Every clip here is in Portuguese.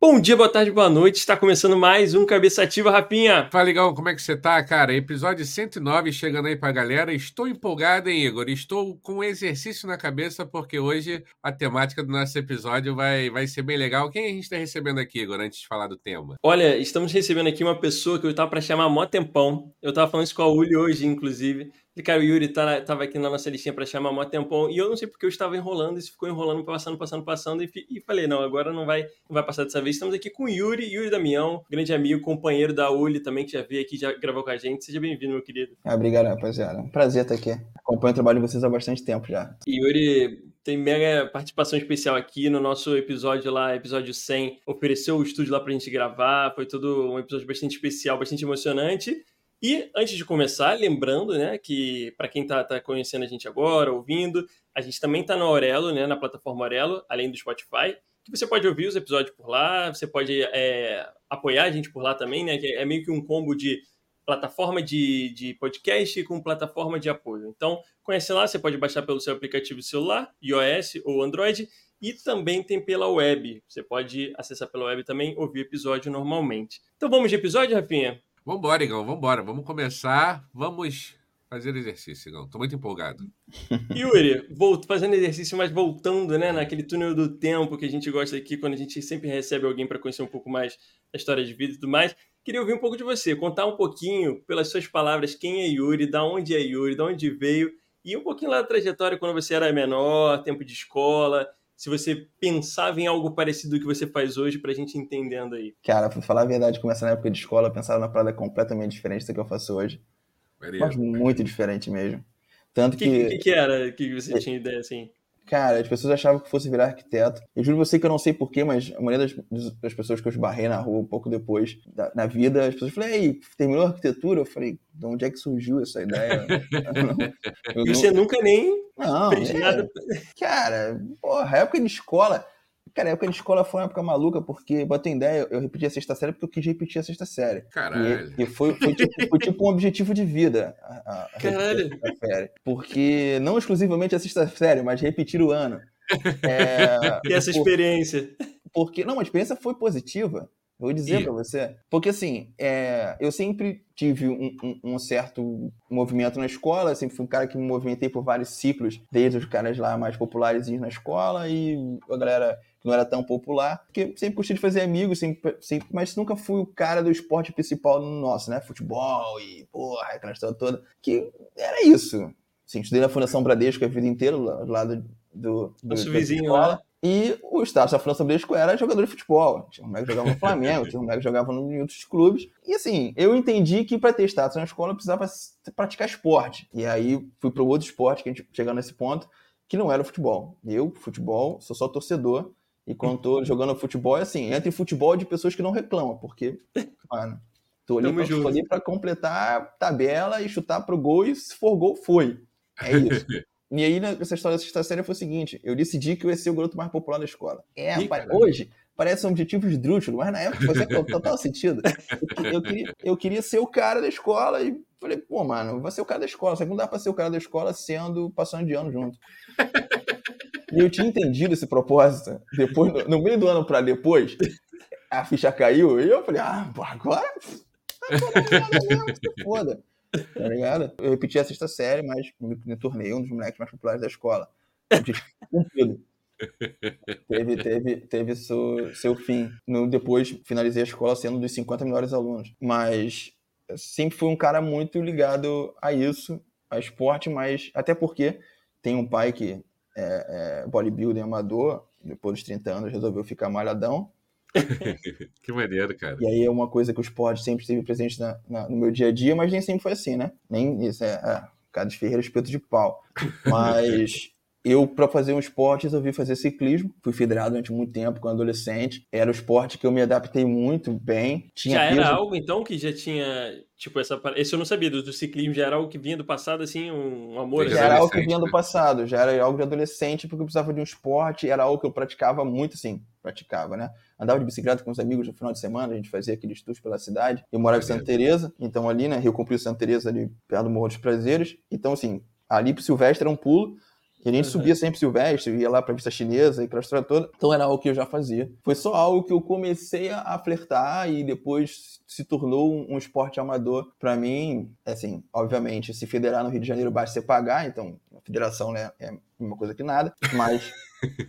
Bom dia, boa tarde, boa noite. Está começando mais um Cabeça Ativa, Rapinha. Fala, Igão, como é que você tá, cara? Episódio 109 chegando aí pra galera. Estou empolgado, hein, Igor? Estou com um exercício na cabeça porque hoje a temática do nosso episódio vai, vai ser bem legal. Quem a gente está recebendo aqui, Igor, antes de falar do tema? Olha, estamos recebendo aqui uma pessoa que eu tava para chamar há mó tempão. Eu tava falando isso com a Uli hoje, inclusive. E, cara, o Yuri tá, tava aqui na nossa listinha para chamar mó tempão. E eu não sei porque eu estava enrolando, isso ficou enrolando, passando, passando, passando. E, e falei, não, agora não vai, não vai passar dessa vez. Estamos aqui com o Yuri, Yuri Damião, grande amigo, companheiro da Uli também, que já veio aqui, já gravou com a gente. Seja bem-vindo, meu querido. Ah, obrigado, rapaziada. Um prazer estar aqui. Acompanho o trabalho de vocês há bastante tempo já. Yuri tem mega participação especial aqui no nosso episódio lá, episódio 100. Ofereceu o estúdio lá pra gente gravar. Foi todo um episódio bastante especial, bastante emocionante. E antes de começar, lembrando, né, que para quem está tá conhecendo a gente agora, ouvindo, a gente também está na Aurelo, né, na plataforma Aurelo, além do Spotify, que você pode ouvir os episódios por lá, você pode é, apoiar a gente por lá também, né, que é meio que um combo de plataforma de, de podcast com plataforma de apoio. Então, conhece lá, você pode baixar pelo seu aplicativo celular, iOS ou Android, e também tem pela web. Você pode acessar pela web também, ouvir episódio normalmente. Então vamos de episódio, Rafinha? Vambora, Igão, vambora. Vamos começar. Vamos fazer exercício, Igão. Tô muito empolgado. Yuri, volto, fazendo exercício, mas voltando, né, naquele túnel do tempo que a gente gosta aqui, quando a gente sempre recebe alguém para conhecer um pouco mais da história de vida e tudo mais. Queria ouvir um pouco de você, contar um pouquinho, pelas suas palavras, quem é Yuri, da onde é Yuri, da onde veio, e um pouquinho lá da trajetória quando você era menor, tempo de escola, se você pensava em algo parecido do que você faz hoje, pra gente entendendo aí. Cara, pra falar a verdade, começando na época de escola, eu pensava na parada completamente diferente do que eu faço hoje. Maria. Mas muito diferente mesmo. Tanto que. O que, que, que, era que você tinha ideia assim? Cara, as pessoas achavam que fosse virar arquiteto. Eu juro você que eu não sei porquê, mas a maioria das, das pessoas que eu esbarrei na rua um pouco depois, da, na vida, as pessoas falaram, ei, terminou a arquitetura? Eu falei, de onde é que surgiu essa ideia? eu e você nunca nem não, fez é, nada. Cara, porra, época de escola Cara, a época de escola foi uma época maluca, porque, bota ideia, eu repeti a sexta série porque eu quis repetir a sexta série. Caralho. E, e foi, foi, tipo, foi, tipo, um objetivo de vida. A, a Caralho. série. Porque, não exclusivamente a sexta série, mas repetir o ano. É, e essa por, experiência? Porque, não, a experiência foi positiva. Vou dizer para você. Porque, assim, é, eu sempre tive um, um, um, certo movimento na escola, sempre fui um cara que me movimentei por vários ciclos, desde os caras lá mais populares na escola e a galera não era tão popular, porque sempre gostei de fazer amigos, sempre, sempre, mas nunca fui o cara do esporte principal no nosso, né? Futebol e, porra, aquela história toda. Que era isso. Assim, estudei na Fundação Bradesco a vida inteira, lá do lado do, do, Nosso vizinho lá. E o status da França Bradesco era jogador de futebol. Tinha um moleque que jogava no Flamengo, tinha um moleque que jogava em outros clubes. E assim, eu entendi que para ter status na escola eu precisava praticar esporte. E aí fui para outro esporte, que a gente chegando nesse ponto, que não era o futebol. Eu, futebol, sou só torcedor. E quando tô jogando futebol, é assim, entre futebol de pessoas que não reclamam, porque, mano, tô ali, pra, tô ali pra completar a tabela e chutar pro gol, e se for gol, foi. É isso. E aí, nessa história da sexta série foi o seguinte: eu decidi que eu ia ser o garoto mais popular da escola. É, Ih, hoje parece um objetivo esdrúxulo, mas na época fazia total sentido. Eu, eu, queria, eu queria ser o cara da escola e falei, pô, mano, vai ser o cara da escola. Só que não dá pra ser o cara da escola sendo passando de ano junto. E eu tinha entendido esse propósito. Depois, no, no meio do ano para depois, a ficha caiu e eu falei, ah, agora. Foda. Tá ligado? Eu repeti a sexta série, mas me tornei um dos moleques mais populares da escola. Cumprido. teve, teve, teve seu, seu fim. No, depois finalizei a escola sendo dos 50 melhores alunos. Mas sempre fui um cara muito ligado a isso, a esporte, mas até porque tem um pai que é, é, bodybuilding amador, depois dos 30 anos resolveu ficar malhadão. que maneiro, cara. E aí é uma coisa que o esporte sempre esteve presente na, na, no meu dia a dia, mas nem sempre foi assim, né? Nem isso é, é cada ferreiro espeto de pau. Mas eu, para fazer um esporte, resolvi fazer ciclismo. Fui federado durante muito tempo, quando adolescente. Era o esporte que eu me adaptei muito bem. Tinha já peso... era algo, então, que já tinha, tipo, essa... Esse eu não sabia, do, do ciclismo já era algo que vinha do passado, assim, um amor? Já era algo que vinha do né? passado, já era algo de adolescente, porque eu precisava de um esporte, era algo que eu praticava muito, assim, praticava, né? Andava de bicicleta com os amigos no final de semana, a gente fazia aqueles tours pela cidade. Eu morava em Santa Teresa, então ali, né, Rio Comprido Santa Teresa, ali perto do Morro dos Prazeres. Então, assim, ali pro Silvestre era um pulo, E a gente uhum. subia sempre Silvestre, ia lá pra vista chinesa e pra história toda. Então era algo que eu já fazia. Foi só algo que eu comecei a flertar e depois se tornou um, um esporte amador para mim. Assim, obviamente, se federar no Rio de Janeiro basta você pagar, então a federação né, é uma coisa que nada, mas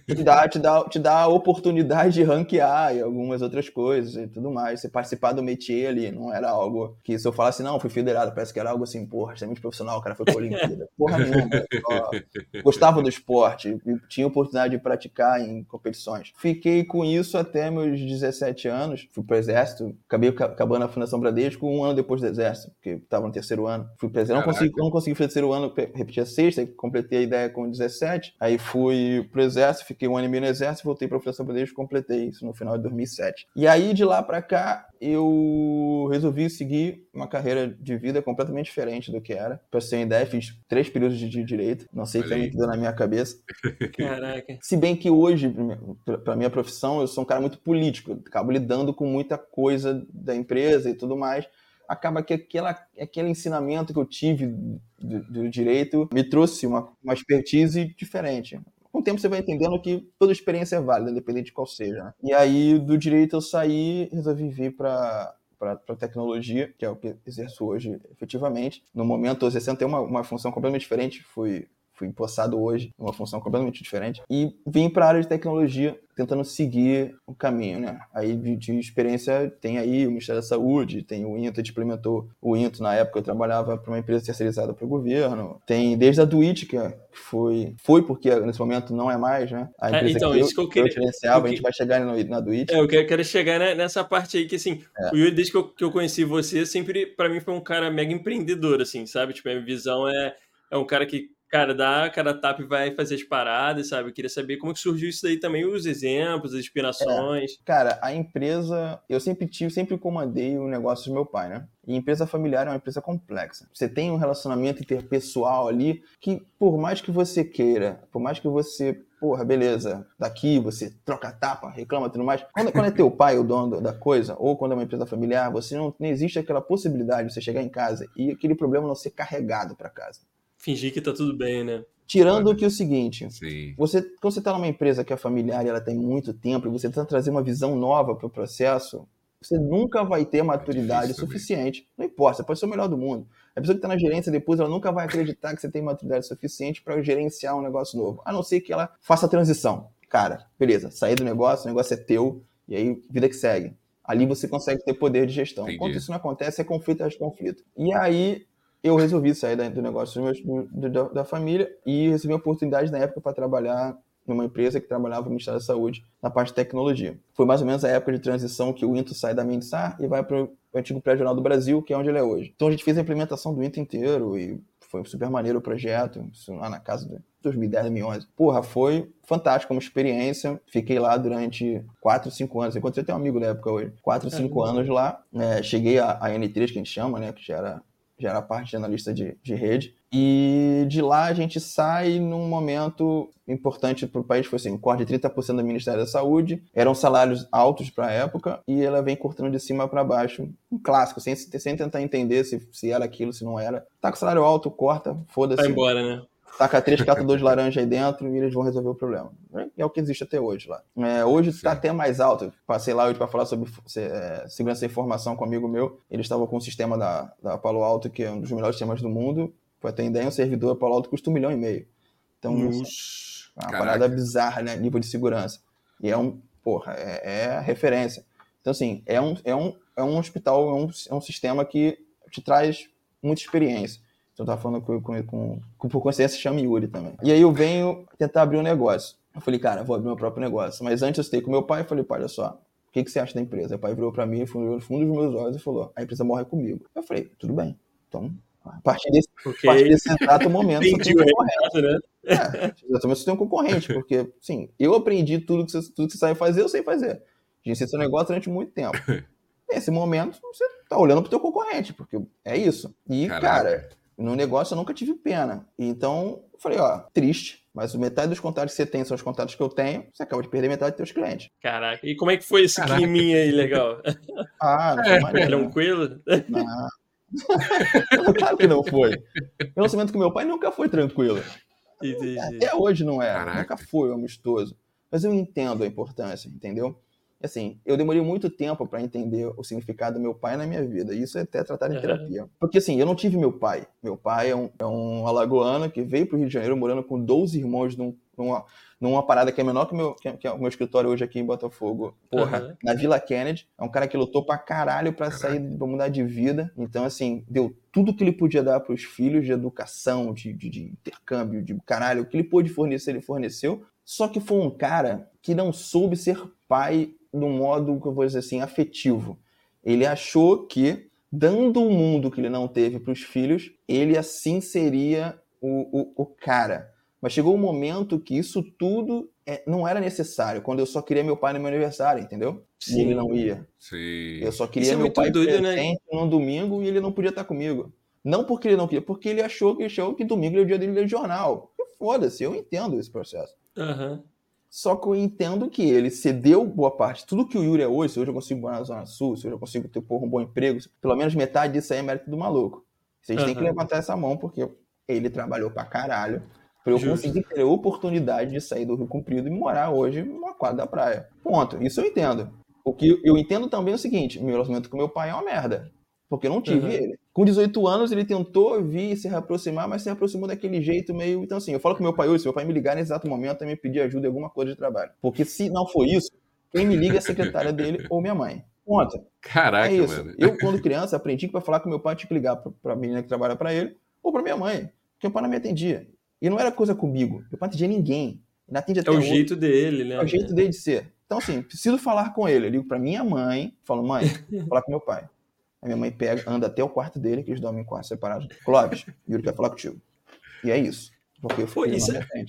te dá, te, dá, te dá a oportunidade de ranquear e algumas outras coisas e tudo mais. Você participar do métier ali, não era algo que se eu falasse, não, fui federado, parece que era algo assim, porra, extremamente profissional, o cara foi pra Olimpíada. Porra nenhuma. gostava do esporte, tinha oportunidade de praticar em competições. Fiquei com isso até meus 17 anos, fui pro exército, acabei acabando a Fundação Bradesco um ano depois do exército, porque estava no terceiro ano. Fui pro exército, não consegui, não consegui fazer terceiro ano, repeti a sexta, completei a ideia com 17, aí fui pro exército exército, fiquei um ano e meio no exército, voltei para a Fundação Bradesco e completei isso no final de 2007. E aí, de lá para cá, eu resolvi seguir uma carreira de vida completamente diferente do que era. Para ser uma ideia, fiz três períodos de direito, não sei o que deu na minha cabeça. Caraca. Se bem que hoje, para minha profissão, eu sou um cara muito político, acabo lidando com muita coisa da empresa e tudo mais acaba que aquela, aquele ensinamento que eu tive do, do direito me trouxe uma, uma expertise diferente com o tempo você vai entendendo que toda experiência é válida, independente de qual seja. Né? E aí, do direito eu saí, resolvi vir para para tecnologia, que é o que exerço hoje efetivamente. No momento, eu exercendo uma, uma função completamente diferente, fui fui empossado hoje, uma função completamente diferente, e vim para a área de tecnologia tentando seguir o caminho, né? Aí de, de, experiência tem aí o Ministério da Saúde, tem o INTO, a gente implementou o INTO na época eu trabalhava para uma empresa terceirizada para o governo. Tem desde a Duit, que foi foi porque nesse momento não é mais, né? A é, empresa é, então, que, eu, isso que eu queria, que eu gerenciava, a gente vai chegar no, na Duit. É, eu quero, quero chegar nessa parte aí que assim, é. o Yuri desde que eu, que eu conheci você, sempre para mim foi um cara mega empreendedor assim, sabe? Tipo, a minha visão é é um cara que cara, dá, cada tap vai fazer as paradas, sabe? Eu queria saber como que surgiu isso daí também, os exemplos, as inspirações. É. Cara, a empresa, eu sempre tive, sempre comandei o negócio do meu pai, né? E empresa familiar é uma empresa complexa. Você tem um relacionamento interpessoal ali que, por mais que você queira, por mais que você porra, beleza, daqui você troca tapa, reclama tudo mais. Quando, quando é teu pai o dono da coisa, ou quando é uma empresa familiar, você não, não existe aquela possibilidade de você chegar em casa e aquele problema não ser carregado para casa fingir que tá tudo bem, né? Tirando que o seguinte, Sim. você quando você está numa empresa que é familiar e ela tem muito tempo e você tenta trazer uma visão nova para o processo, você nunca vai ter maturidade é suficiente. Também. Não importa, você pode ser o melhor do mundo. A pessoa que está na gerência depois, ela nunca vai acreditar que você tem maturidade suficiente para gerenciar um negócio novo. A não ser que ela faça a transição. Cara, beleza, sair do negócio, o negócio é teu, e aí vida que segue. Ali você consegue ter poder de gestão. Entendi. Enquanto isso não acontece, é conflito atrás de conflito. E aí, eu resolvi sair do negócio do, do, da família e recebi uma oportunidade na época para trabalhar numa empresa que trabalhava no Ministério da Saúde na parte de tecnologia. Foi mais ou menos a época de transição que o Into sai da Minsar e vai para o antigo prédio jornal do Brasil, que é onde ele é hoje. Então a gente fez a implementação do Into inteiro e foi super maneiro o projeto, isso lá na casa de 2010, 2011. Porra, foi fantástico como experiência. Fiquei lá durante 4, 5 anos. Encontrei até um amigo na época hoje. 4, 5 anos lá. É, cheguei a, a N3, que a gente chama, né? Que já era já era parte de analista de, de rede. E de lá a gente sai num momento importante para o país, foi assim, corte de 30% do Ministério da Saúde, eram salários altos para a época, e ela vem cortando de cima para baixo, um clássico, sem, sem tentar entender se, se era aquilo, se não era. Tá com salário alto, corta, foda-se. Vai embora, né? Taca três catadores de laranja aí dentro e eles vão resolver o problema. É o que existe até hoje lá. É, hoje está até mais alto. Passei lá hoje para falar sobre é, segurança da informação com um amigo meu. Ele estava com um sistema da, da Palo Alto, que é um dos melhores sistemas do mundo. Para ter ideia, um servidor Palo Alto custa um milhão e meio. Então, é uma Caraca. parada bizarra, né? Nível de segurança. E é um, porra, é, é referência. Então, assim, é um, é um, é um hospital, é um, é um sistema que te traz muita experiência. Então, eu tava falando com, com, com, com por coincidência, chama Yuri também. E aí eu venho tentar abrir um negócio. Eu falei, cara, vou abrir meu próprio negócio. Mas antes eu citei com meu pai e falei, pai, olha só, o que, que você acha da empresa? O pai virou para mim, foi no fundo dos meus olhos e falou, a empresa morre comigo. Eu falei, tudo bem. Então, a partir desse, okay. a partir desse exato momento, você tem um concorrente. Né? É, exatamente, você tem um concorrente, porque, sim, eu aprendi tudo que, você, tudo que você sabe fazer, eu sei fazer. Gerenciei seu negócio durante muito tempo. Nesse momento, você tá olhando pro teu concorrente, porque é isso. E, Caraca. cara, no negócio eu nunca tive pena. Então, eu falei, ó, triste, mas metade dos contatos que você tem são os contatos que eu tenho, você acaba de perder metade dos seus clientes. Caraca, e como é que foi esse Caraca. climinha aí legal? Ah, não foi é. maneiro. Tranquilo? Não. claro que não foi. O relacionamento com meu pai nunca foi tranquilo. Entendi. Até hoje não é. Caraca. Nunca foi amistoso. Mas eu entendo a importância, entendeu? Assim, eu demorei muito tempo para entender o significado do meu pai na minha vida. Isso é até tratado em Uhum. terapia. Porque assim, eu não tive meu pai. Meu pai é um, é um alagoano que veio para o Rio de Janeiro morando com 12 irmãos num- numa, numa parada que é menor que, meu, que, que é o meu escritório hoje aqui em Botafogo. Porra, Uhum. na Vila Kennedy. É um cara que lutou pra caralho pra sair, pra mudar de vida. Então, assim, deu tudo que ele podia dar pros filhos de educação, de, de, de intercâmbio, de caralho. O que ele pôde fornecer, ele forneceu. Só que foi um cara que não soube ser pai de um modo, que eu vou dizer assim, afetivo. Ele achou que, dando o mundo que ele não teve pros filhos, ele assim seria o, o, o cara. Mas chegou um momento que isso tudo é, não era necessário, quando eu só queria meu pai no meu aniversário, entendeu? E Sim. ele não ia. Sim. Eu só queria é meu pai doido, né? num domingo e ele não podia estar comigo. Não porque ele não queria, porque ele achou que, achou que domingo era o dia dele ler jornal. E Foda-se, eu entendo esse processo. Aham. Só que eu entendo que ele cedeu boa parte. Tudo que o Yuri é hoje, se hoje eu consigo morar na Zona Sul, se hoje eu consigo ter porra, um bom emprego, pelo menos metade disso aí é mérito do maluco. Vocês têm que levantar essa mão, porque ele trabalhou pra caralho pra eu Justo. conseguir ter a oportunidade de sair do Rio Comprido e morar hoje numa quadra da praia. Ponto. Isso eu entendo. O que eu entendo também é o seguinte: meu relacionamento com meu pai é uma merda. Porque eu não tive Uhum. ele. Com 18 anos, ele tentou vir se reaproximar, mas se aproximou daquele jeito meio. Então, assim, eu falo com meu pai hoje: se meu pai me ligar nesse exato momento e me pedir ajuda em alguma coisa de trabalho. Porque se não for isso, quem me liga é a secretária dele ou minha mãe. Ponto. Caraca, é isso. mano. Eu, quando criança, aprendi que pra falar com meu pai, tinha que ligar pra, pra menina que trabalha pra ele ou pra minha mãe. Porque meu pai não me atendia. E não era coisa comigo. Meu pai não atendia ninguém. Ele atende até É o hoje. jeito dele, né? É o jeito dele de ser. Então, assim, preciso falar com ele. Eu ligo pra minha mãe, falo, mãe, vou falar com meu pai. Aí minha mãe pega, anda até o quarto dele, que eles dormem em quartos separados. Clóvis, Yuri quer falar contigo. E é isso. Porque eu Pô, fiquei isso na é-.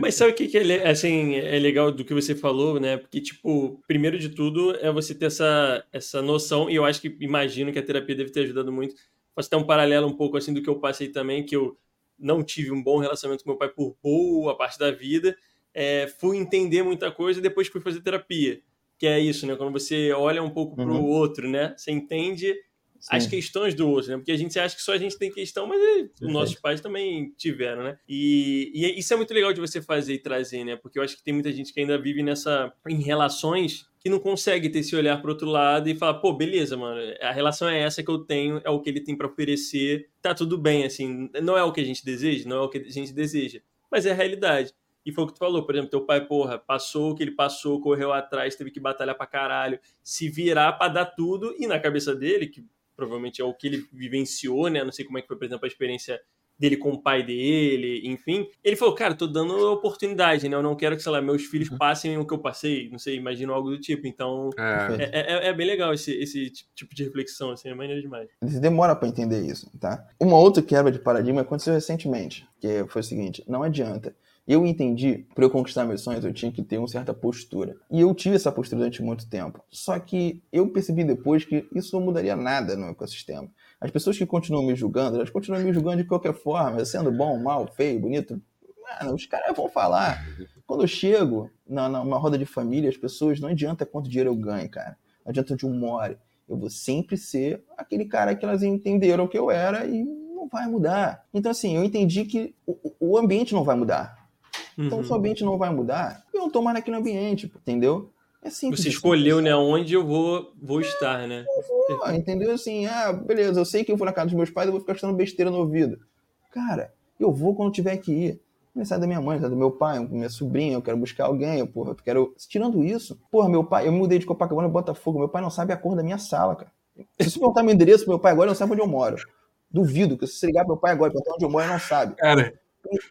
Mas sabe o que, que é, assim, é legal do que você falou, né? Porque, tipo, primeiro de tudo é você ter essa, essa noção, e eu acho que imagino que a terapia deve ter ajudado muito. Posso ter um paralelo um pouco assim do que eu passei também, que eu não tive um bom relacionamento com meu pai por boa parte da vida. É, fui entender muita coisa e depois fui fazer terapia. Que é isso, né? Quando você olha um pouco pro Uhum. outro, né? Você entende as Sim. questões do outro, né? Porque a gente acha que só a gente tem questão, mas eh, os nossos pais também tiveram, né? E, e isso é muito legal de você fazer e trazer, né? Porque eu acho que tem muita gente que ainda vive nessa em relações que não consegue ter esse olhar pro outro lado e falar, pô, beleza, mano, a relação é essa que eu tenho, é o que ele tem pra oferecer, tá tudo bem, assim, não é o que a gente deseja, não é o que a gente deseja, mas é a realidade. E foi o que tu falou, por exemplo, teu pai, porra, passou o que ele passou, correu atrás, teve que batalhar pra caralho, se virar pra dar tudo, e na cabeça dele, que provavelmente é o que ele vivenciou, né? Não sei como é que foi, por exemplo, a experiência dele com o pai dele, enfim. Ele falou, cara, tô dando oportunidade, né? Eu não quero que, sei lá, meus filhos passem o que eu passei, não sei, imagino algo do tipo. Então, É, é, é- é bem legal esse, esse tipo de reflexão, assim, é maneiro demais. Você demora pra entender isso, tá? Uma outra quebra de paradigma aconteceu recentemente, que foi o seguinte, não adianta. Eu entendi, para eu conquistar meus sonhos, eu tinha que ter uma certa postura. E eu tive essa postura durante muito tempo. Só que eu percebi depois que isso não mudaria nada no ecossistema. As pessoas que continuam me julgando, elas continuam me julgando de qualquer forma, sendo bom, mal, feio, bonito. Mano, os caras vão falar. Quando eu chego na, numa roda de família, as pessoas, não adianta quanto dinheiro eu ganho, cara. Não adianta onde eu more. Eu vou sempre ser aquele cara que elas entenderam que eu era e não vai mudar. Então, assim, eu entendi que o, o ambiente não vai mudar. Então, Uhum. se o ambiente não vai mudar, eu não tô mais naquele ambiente, entendeu? É simples. Você assim. escolheu, né, onde eu vou, vou estar, né? Pô, entendeu? Assim, ah, beleza, eu sei que eu vou na casa dos meus pais, eu vou ficar escutando besteira no ouvido. Cara, eu vou quando tiver que ir. Aniversário da minha mãe, aniversário do meu pai, minha sobrinha, eu quero buscar alguém, eu, porra, eu quero. Tirando isso, porra, meu pai, eu mudei de Copacabana e Botafogo, meu pai não sabe a cor da minha sala, cara. Se você perguntar meu endereço pro meu pai agora, ele não sabe onde eu moro. Duvido que se você ligar pro meu pai agora e perguntar onde eu moro, ele não sabe. Cara,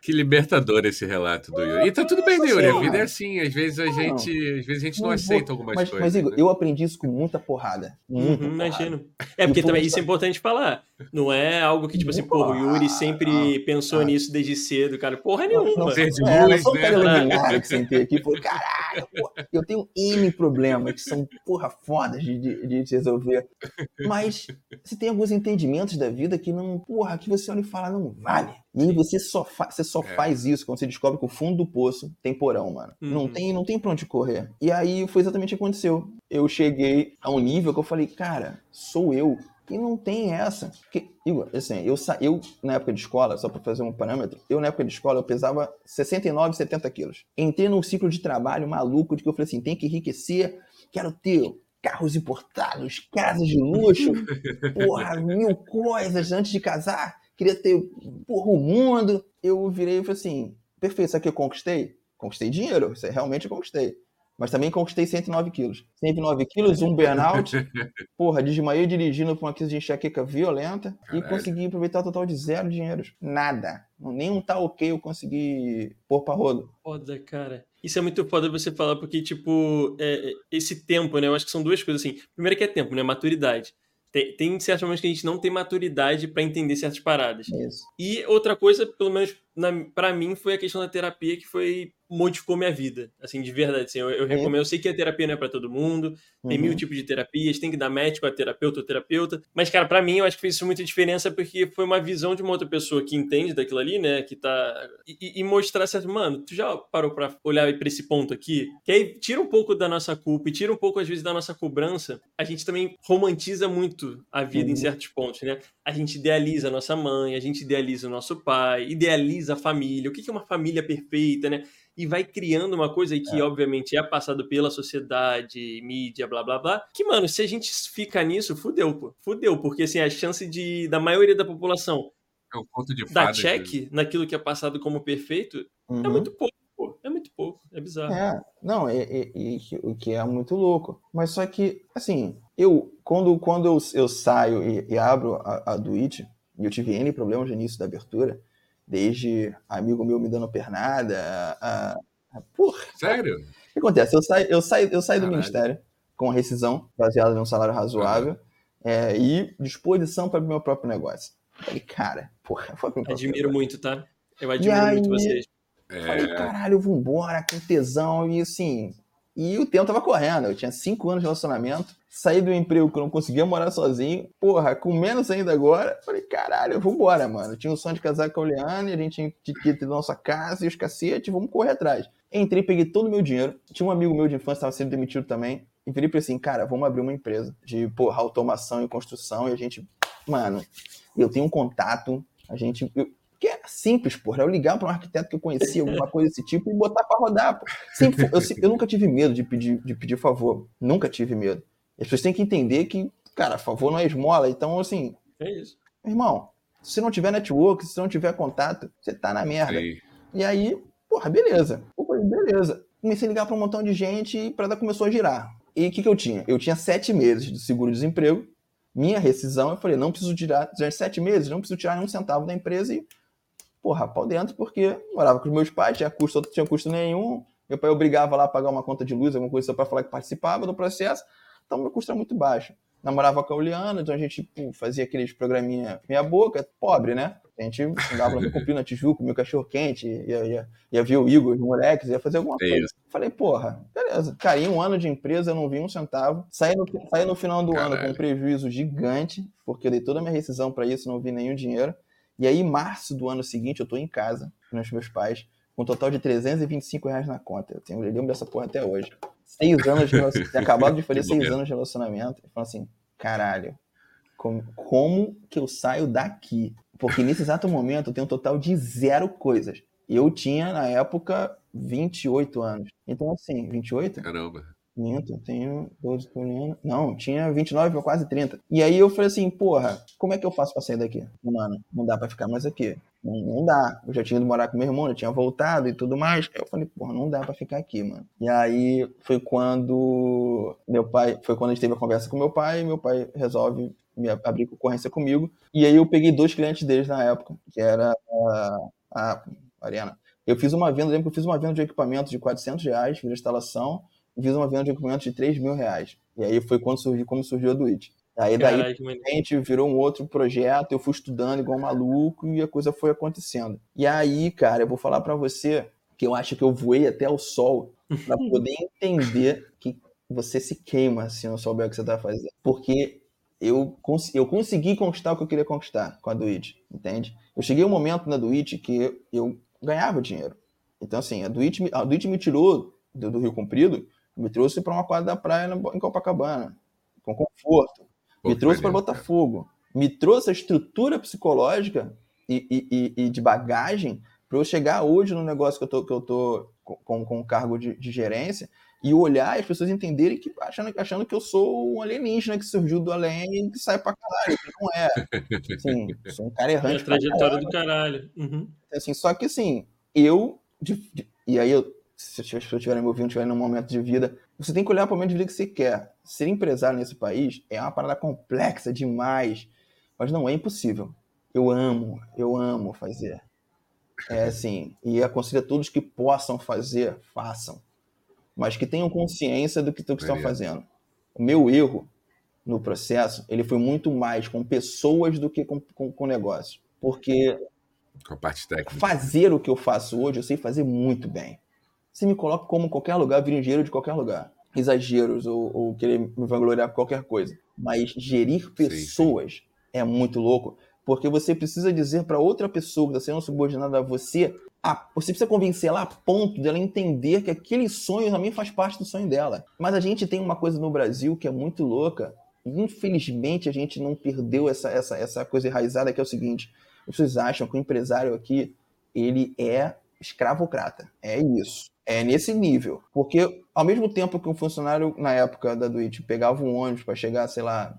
que libertador esse relato do Yuri. E tá tudo bem, né, Yuri? A Sim, vida é assim. Às vezes a Não. gente, às vezes a gente não, Não aceita vou- algumas mas, coisas. mas, Igor, né? eu aprendi isso com muita porrada. Muita Uhum, porrada. imagino. É, porque também isso é importante falar. Não é algo que, tipo assim, Porra, porra, o Yuri sempre pensou ah. nisso desde cedo, cara. Porra nenhuma. Não, Ser de é, não luz, um né? iluminado que sentei aqui e falei, caralho, pô, eu tenho N problemas que são, porra, fodas de, de, de se resolver. Mas você tem alguns entendimentos da vida que não, porra, que você olha e fala, não vale. E aí você só, fa você só É. faz isso quando você descobre que o fundo do poço tem porão, mano. Não, Uhum. tem, não tem pra onde correr. E aí foi exatamente o que aconteceu. Eu cheguei a um nível que eu falei, cara, sou eu. E não tem essa. Porque, Igor, assim, eu, eu na época de escola, só para fazer um parâmetro, eu na época de escola eu pesava 69, 70 quilos. Entrei num ciclo de trabalho maluco de que eu falei assim, tem que enriquecer, quero ter carros importados, casas de luxo, porra, mil coisas antes de casar, queria ter, porra, o mundo. Eu virei e falei assim, perfeito, sabe o que eu conquistei? Conquistei dinheiro, isso realmente eu conquistei. Mas também conquistei 109 quilos. 109 quilos, um burnout. Porra, desmaiei dirigindo com uma crise de enxaqueca violenta Caralho. e consegui aproveitar o total de zero dinheiros. Nada. Nem um tal ok eu consegui pôr pra rodo. Foda, cara. Isso é muito foda você falar, porque, tipo, é, esse tempo, né? Eu acho que são duas coisas assim. Primeiro que é tempo, né? Maturidade. Tem, tem certos momentos que a gente não tem maturidade para entender certas paradas. Isso. E outra coisa, pelo menos para mim, foi a questão da terapia que foi modificou minha vida, assim, de verdade. Assim, eu, eu recomendo, eu sei que a terapia não é para todo mundo, tem uhum. mil tipos de terapias, tem que dar médico a terapeuta ou terapeuta, mas, cara, para mim, eu acho que fez muita diferença porque foi uma visão de uma outra pessoa que entende daquilo ali, né, que tá... E, e mostrar certo, mano, tu já parou pra olhar pra esse ponto aqui? Que aí tira um pouco da nossa culpa e tira um pouco, às vezes, da nossa cobrança. A gente também romantiza muito a vida uhum. em certos pontos, né? A gente idealiza a nossa mãe, a gente idealiza o nosso pai, idealiza a família, o que é uma família perfeita, né? e vai criando uma coisa que, é. obviamente, é passado pela sociedade, mídia, blá blá blá. Que, mano, se a gente fica nisso, fudeu, pô. Fudeu, porque assim, a chance de da maioria da população é dar check de... naquilo que é passado como perfeito é uhum. é muito pouco. Pô. É muito pouco, é bizarro. É, não, é, é, é, o que é muito louco. Mas só que, assim, eu, quando, quando eu, eu saio e, e abro a, a Twitch, e eu tive N problemas no início da abertura, desde amigo meu me dando pernada, a, a, porra. Sério? O que acontece? Eu saio, eu saio, eu saio do ministério com rescisão, baseada num salário razoável, é, e disposição para o meu próprio negócio. Falei, cara, porra, foi pro Admiro muito, tá? Eu admiro aí, muito vocês. Falei, é. caralho, vambora, com tesão, e assim, e o tempo tava correndo. Eu tinha cinco anos de relacionamento, saí do emprego que eu não conseguia morar sozinho. Porra, com menos ainda agora. Falei, caralho, vambora, mano. Eu tinha o sonho de casar com a Oleana, a gente tinha que ter nossa casa e os cacete, vamos correr atrás. Entrei, peguei todo o meu dinheiro. Tinha um amigo meu de infância que estava sendo demitido também. E virei pra assim, cara, vamos abrir uma empresa de, porra, automação e construção. E a gente, mano, eu tenho um contato. A gente, eu, que é simples, porra. Eu ligar para um arquiteto que eu conhecia, alguma coisa desse tipo, e botar para rodar. Pô. Sempre, eu, eu, nunca tive medo de pedir, de pedir favor. Nunca tive medo. As pessoas têm que entender que, cara, favor não é esmola. Então, assim. É isso. Irmão, se não tiver network, se não tiver contato, você tá na merda. Sim. E aí, porra, beleza. Porra, beleza. Comecei a ligar para um montão de gente e a começou a girar. E o que, que eu tinha? Eu tinha sete meses de seguro-desemprego, minha rescisão. Eu falei, não preciso tirar, já sete meses, não preciso tirar nenhum centavo da empresa e porra, pau dentro, porque morava com os meus pais, tinha custo, tinha custo nenhum. Meu pai obrigava lá a pagar uma conta de luz, alguma coisa só para falar que participava do processo. Então meu custo era muito baixo. Namorava com a Uliana, então a gente pô, fazia aqueles programinha meia boca, pobre, né? A gente andava no Cupim, na Tijuca, meu cachorro quente, ia, ia, ia ver o Igor, os moleques, ia fazer alguma é coisa. Falei, porra, beleza. Caí um ano de empresa, não vi um centavo. Saí no, saí no final do Caralho. ano com um prejuízo gigante, porque eu dei toda a minha rescisão para isso, não vi nenhum dinheiro. E aí, em março do ano seguinte, eu tô em casa, com os meus pais, com um total de 325 reais na conta. Eu tenho lembro dessa porra até hoje. Seis anos de relacionamento. acabado de fazer seis anos de relacionamento. Eu falo assim, caralho, como, como que eu saio daqui? Porque nesse exato momento eu tenho um total de zero coisas. Eu tinha, na época, 28 anos. Então, assim, 28? Caramba. Minto, tenho 12 por ano. Não, tinha 29 ou quase 30. E aí eu falei assim, porra, como é que eu faço pra sair daqui? Mano, não dá pra ficar mais aqui. Não, não dá. Eu já tinha ido morar com meu irmão, eu tinha voltado e tudo mais. Eu falei, porra, não dá pra ficar aqui, mano. E aí foi quando meu pai, foi quando a gente teve a conversa com meu pai, meu pai resolve me abrir concorrência comigo. E aí eu peguei dois clientes deles na época, que era a, a Arena. Eu fiz uma venda, lembro que eu fiz uma venda de equipamento de 400 reais, fiz a instalação, fiz uma venda de equipamento de 3 mil reais. E aí foi quando surgiu, como surgiu a Duit. Aí daí a gente virou um outro projeto, eu fui estudando igual um maluco e a coisa foi acontecendo. E aí, cara, eu vou falar para você que eu acho que eu voei até o sol para poder entender que você se queima se não souber o que você tá fazendo. Porque eu, cons eu consegui conquistar o que eu queria conquistar com a Duit, entende? Eu cheguei um momento na Duit que eu ganhava dinheiro. Então, assim, a Duit, a Duit me tirou do, do Rio Comprido me trouxe para uma quadra da praia em Copacabana, com conforto. Pô, me trouxe para Botafogo, me trouxe a estrutura psicológica e, e, e de bagagem para eu chegar hoje no negócio que eu tô, que eu tô com, com cargo de, de gerência e olhar e as pessoas entenderem que achando, achando que eu sou um alienígena que surgiu do além e que sai pra caralho, que não é. Assim, sou um cara errante. É a trajetória caralho. do caralho. Uhum. Assim, só que assim, eu. De, de, e aí, eu, se as pessoas estiverem me ouvindo, estiverem num momento de vida, você tem que olhar para o momento de vida que você quer. Ser empresário nesse país é uma parada complexa demais, mas não é impossível. Eu amo, eu amo fazer. É assim, e aconselho a todos que possam fazer, façam mas que tenham consciência do que, do que estão fazendo. O meu erro no processo, ele foi muito mais com pessoas do que com, com, com negócio. Porque com a parte técnica. fazer o que eu faço hoje, eu sei fazer muito bem. Se me coloca como qualquer lugar, vira engenheiro de qualquer lugar. Exageros ou, ou querer me vangloriar por qualquer coisa. Mas gerir pessoas sim, sim. é muito louco, porque você precisa dizer para outra pessoa que está sendo subordinada a você a, você precisa convencer ela a ponto dela entender que aquele sonho também faz parte do sonho dela. Mas a gente tem uma coisa no Brasil que é muito louca. Infelizmente, a gente não perdeu essa, essa, essa coisa enraizada que é o seguinte: vocês acham que o empresário aqui ele é escravocrata. É isso. É nesse nível. Porque ao mesmo tempo que um funcionário na época da Duit pegava um ônibus para chegar, sei lá,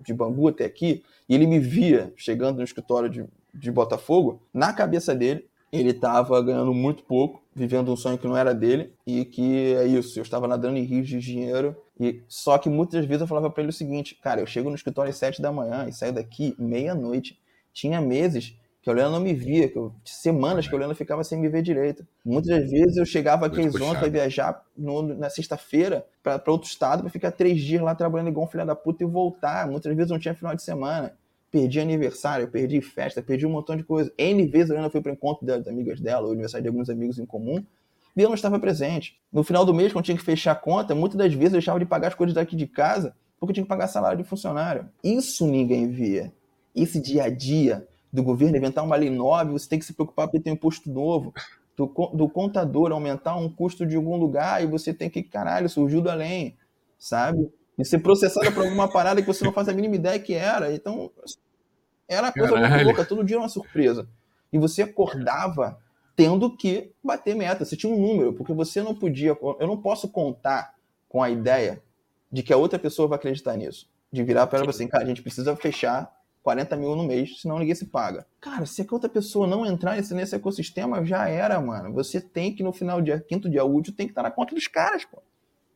de Bangu até aqui, e ele me via chegando no escritório de, de Botafogo, na cabeça dele, ele estava ganhando muito pouco, vivendo um sonho que não era dele, e que é isso, eu estava nadando em rios de dinheiro, e só que muitas vezes eu falava para ele o seguinte, cara, eu chego no escritório às sete da manhã e saio daqui meia-noite. Tinha meses que a Helena não me via, que eu, semanas que a Helena ficava sem me ver direito. Muitas vezes eu chegava aqui em Zona para viajar no, na sexta-feira para outro estado para ficar três dias lá trabalhando igual um filho da puta e voltar. Muitas vezes não tinha final de semana perdi aniversário, perdi festa, perdi um montão de coisa. N vezes a Ana foi para o encontro das amigas dela, o aniversário de alguns amigos em comum, e eu não estava presente. No final do mês, quando tinha que fechar a conta, muitas das vezes eu deixava de pagar as coisas daqui de casa, porque eu tinha que pagar salário de funcionário. Isso ninguém via. Esse dia a dia do governo inventar uma lei nova, você tem que se preocupar porque tem um imposto novo. Do, do contador aumentar um custo de algum lugar e você tem que, caralho, surgiu do além, sabe? e ser processada por alguma parada que você não faz a mínima ideia que era. Então, era uma coisa Caralho. muito louca, todo dia uma surpresa. E você acordava tendo que bater meta, você tinha um número, porque você não podia, eu não posso contar com a ideia de que a outra pessoa vai acreditar nisso. De virar para ela assim, cara, a gente precisa fechar 40 mil no mês, senão ninguém se paga. Cara, se a outra pessoa não entrar nesse, ecossistema, já era, mano. Você tem que, no final do dia, quinto dia útil, tem que estar na conta dos caras, pô.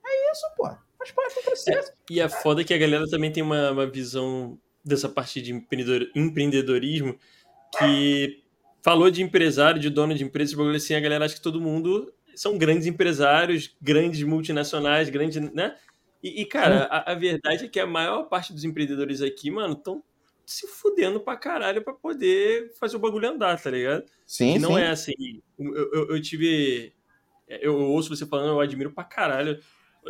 É isso, pô. Faz parte do processo. É, e é foda que a galera também tem uma, uma visão dessa parte de empreendedor, empreendedorismo que falou de empresário, de dono de empresa, assim, a galera acha que todo mundo são grandes empresários, grandes multinacionais, grandes, né? E, e cara, a, a, verdade é que a maior parte dos empreendedores aqui, mano, estão se fudendo pra caralho pra poder fazer o bagulho andar, tá ligado? Sim, que não sim. é assim. Eu, eu, eu tive. Eu, eu, ouço você falando, eu admiro pra caralho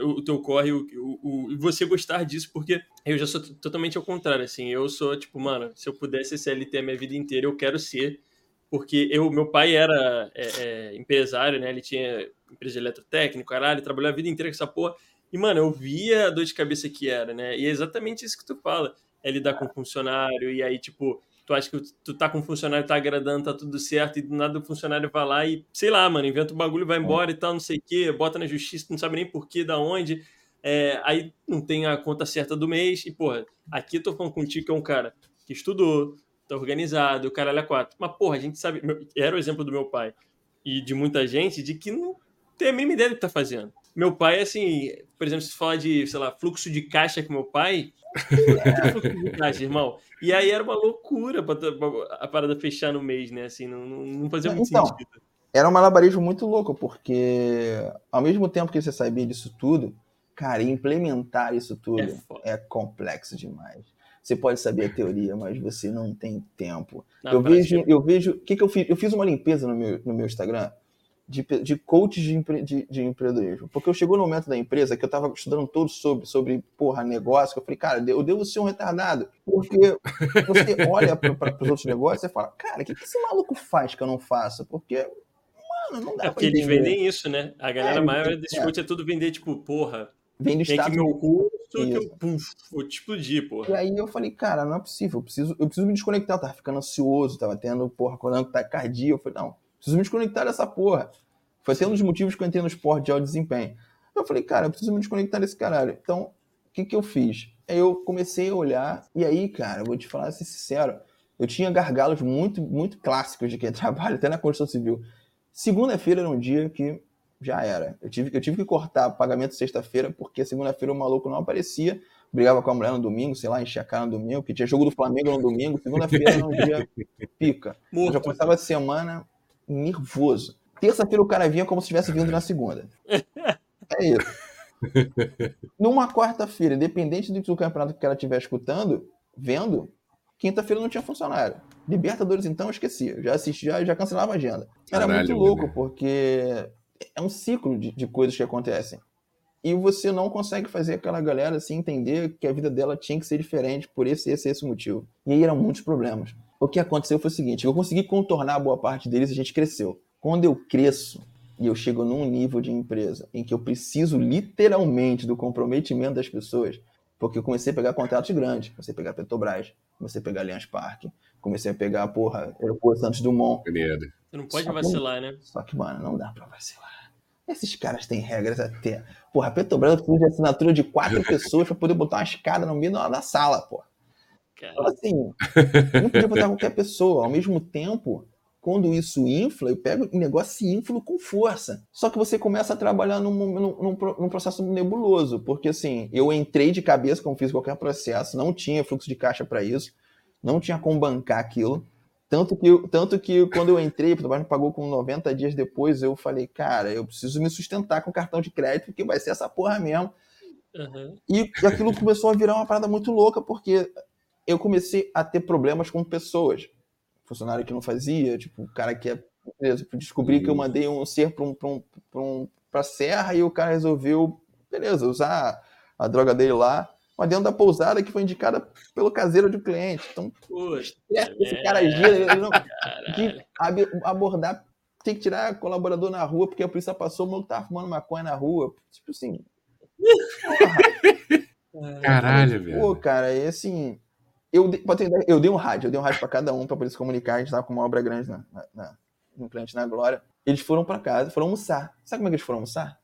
o teu corre o, o, e você gostar disso, porque eu já sou totalmente ao contrário, assim, eu sou tipo, mano, se eu pudesse ser CLT a minha vida inteira, eu quero ser, porque eu, meu pai era é, é, empresário, né, ele tinha empresa de eletrotécnico, caralho, trabalhou a vida inteira com essa porra, e, mano, eu via a dor de cabeça que era, né, e é exatamente isso que tu fala, é lidar com funcionário, e aí, tipo, tu acha que tu tá com um funcionário, tá agradando, tá tudo certo, e do nada o funcionário vai lá e, sei lá, mano, inventa o bagulho, vai embora e tal, não sei o quê, bota na justiça, não sabe nem por que, da onde. É, aí não tem a conta certa do mês, e, porra, aqui eu tô falando contigo que é um cara que estudou, tá organizado, o caralho é quatro. Mas, porra, a gente sabe, era o exemplo do meu pai e de muita gente de que não tem a mínima ideia do que tá fazendo. Meu pai, assim, por exemplo, se fala de, sei lá, fluxo de caixa com meu pai, é caixa, irmão. E aí era uma loucura a parada fechar no mês, né? Assim, não, não fazia muito então, sentido. Era um malabarismo muito louco, porque ao mesmo tempo que você sabia disso tudo, cara, implementar isso tudo é, é complexo demais. Você pode saber a teoria, mas você não tem tempo. eu vejo, eu vejo, o que, que eu fiz? Eu fiz uma limpeza no meu, no meu Instagram de, de coaches de, empre, de, de, empreendedorismo. Porque eu chegou no momento da empresa que eu estava estudando todo sobre, sobre porra, negócio, que eu falei, cara, eu devo ser um retardado. Porque você olha para os outros negócios e fala, cara, o que, que esse maluco faz que eu não faço? Porque, mano, não dá é porque eles vendem isso, né? A galera é, maior desse é. coach é tudo vender, tipo, porra, Vende tem aqui meu curso, que eu, puf, vou te explodir, porra. E aí eu falei, cara, não é possível, eu preciso, eu preciso me desconectar. Eu tava ficando ansioso, tava tendo, porra, colando taquicardia. Eu falei, não, preciso me desconectar dessa porra. Foi sendo um dos motivos que eu entrei no esporte de alto desempenho. Eu falei, cara, eu preciso me desconectar desse caralho. Então, o que que eu fiz? Aí eu comecei a olhar, e aí, cara, eu vou te falar, ser sincero, eu tinha gargalos muito, muito clássicos de quem trabalha, até na construção civil. Segunda-feira era um dia que já era. Eu tive, eu tive que cortar pagamento sexta-feira, porque segunda-feira o maluco não aparecia, brigava com a mulher no domingo, sei lá, enchia a cara no domingo, que tinha jogo do Flamengo no domingo, segunda-feira era um dia pica. Eu já começava a semana nervoso. Terça-feira o cara vinha como se tivesse vindo na segunda. É isso. Numa quarta-feira, independente do campeonato que ela estiver escutando, vendo, quinta-feira não tinha funcionário. Libertadores, então, eu esquecia. Já assisti, já, já cancelava a agenda. Era Caralho, muito louco, porque é um ciclo de, de coisas que acontecem. E você não consegue fazer aquela galera assim entender que a vida dela tinha que ser diferente por esse, esse, esse motivo. E aí eram muitos problemas. O que aconteceu foi o seguinte: eu consegui contornar boa parte deles e a gente cresceu. Quando eu cresço e eu chego num nível de empresa em que eu preciso literalmente do comprometimento das pessoas, porque eu comecei a pegar contratos grandes, comecei a pegar Petrobras, comecei a pegar Allianz Parque, comecei a pegar, porra, Aeroporto Santos Dumont. Maneiro. Você não pode Só que- vacilar, né? Só que, mano, não dá pra vacilar. Esses caras têm regras até. Porra, a Petrobras precisa de assinatura de quatro pessoas pra poder botar uma escada no meio da da sala, porra. Então, assim, não podia botar qualquer pessoa. Ao mesmo tempo, quando isso infla, eu pego o negócio e inflo com força. Só que você começa a trabalhar num, num, num num processo nebuloso, porque assim, eu entrei de cabeça, como fiz qualquer processo, não tinha fluxo de caixa para isso, não tinha como bancar aquilo. Tanto que, eu- tanto que quando eu entrei, o Petrobras me pagou com 90 dias depois, eu falei, cara, eu preciso me sustentar com cartão de crédito, porque vai ser essa porra mesmo. aham. E aquilo começou a virar uma parada muito louca, porque eu comecei a ter problemas com pessoas. Funcionário que não fazia, tipo, o cara que é. Beleza, descobri que eu mandei um ser para um, pra um, pra um, pra serra e o cara resolveu, beleza, usar a droga dele lá, mas dentro da pousada que foi indicada pelo caseiro do cliente. Então, Puxa, esse cara gira, ele não, caralho. de ab- abordar, tem que tirar colaborador na rua, porque a polícia passou, o maluco tava fumando maconha na rua. Tipo assim. Caralho, Pô, velho. cara, e assim. Eu, dei- eu dei um rádio, eu dei um rádio pra cada um pra poder se comunicar. A gente tava com uma obra grande na, na, na, no cliente na Glória. Eles foram pra casa, foram almoçar. Sabe como é que eles foram almoçar?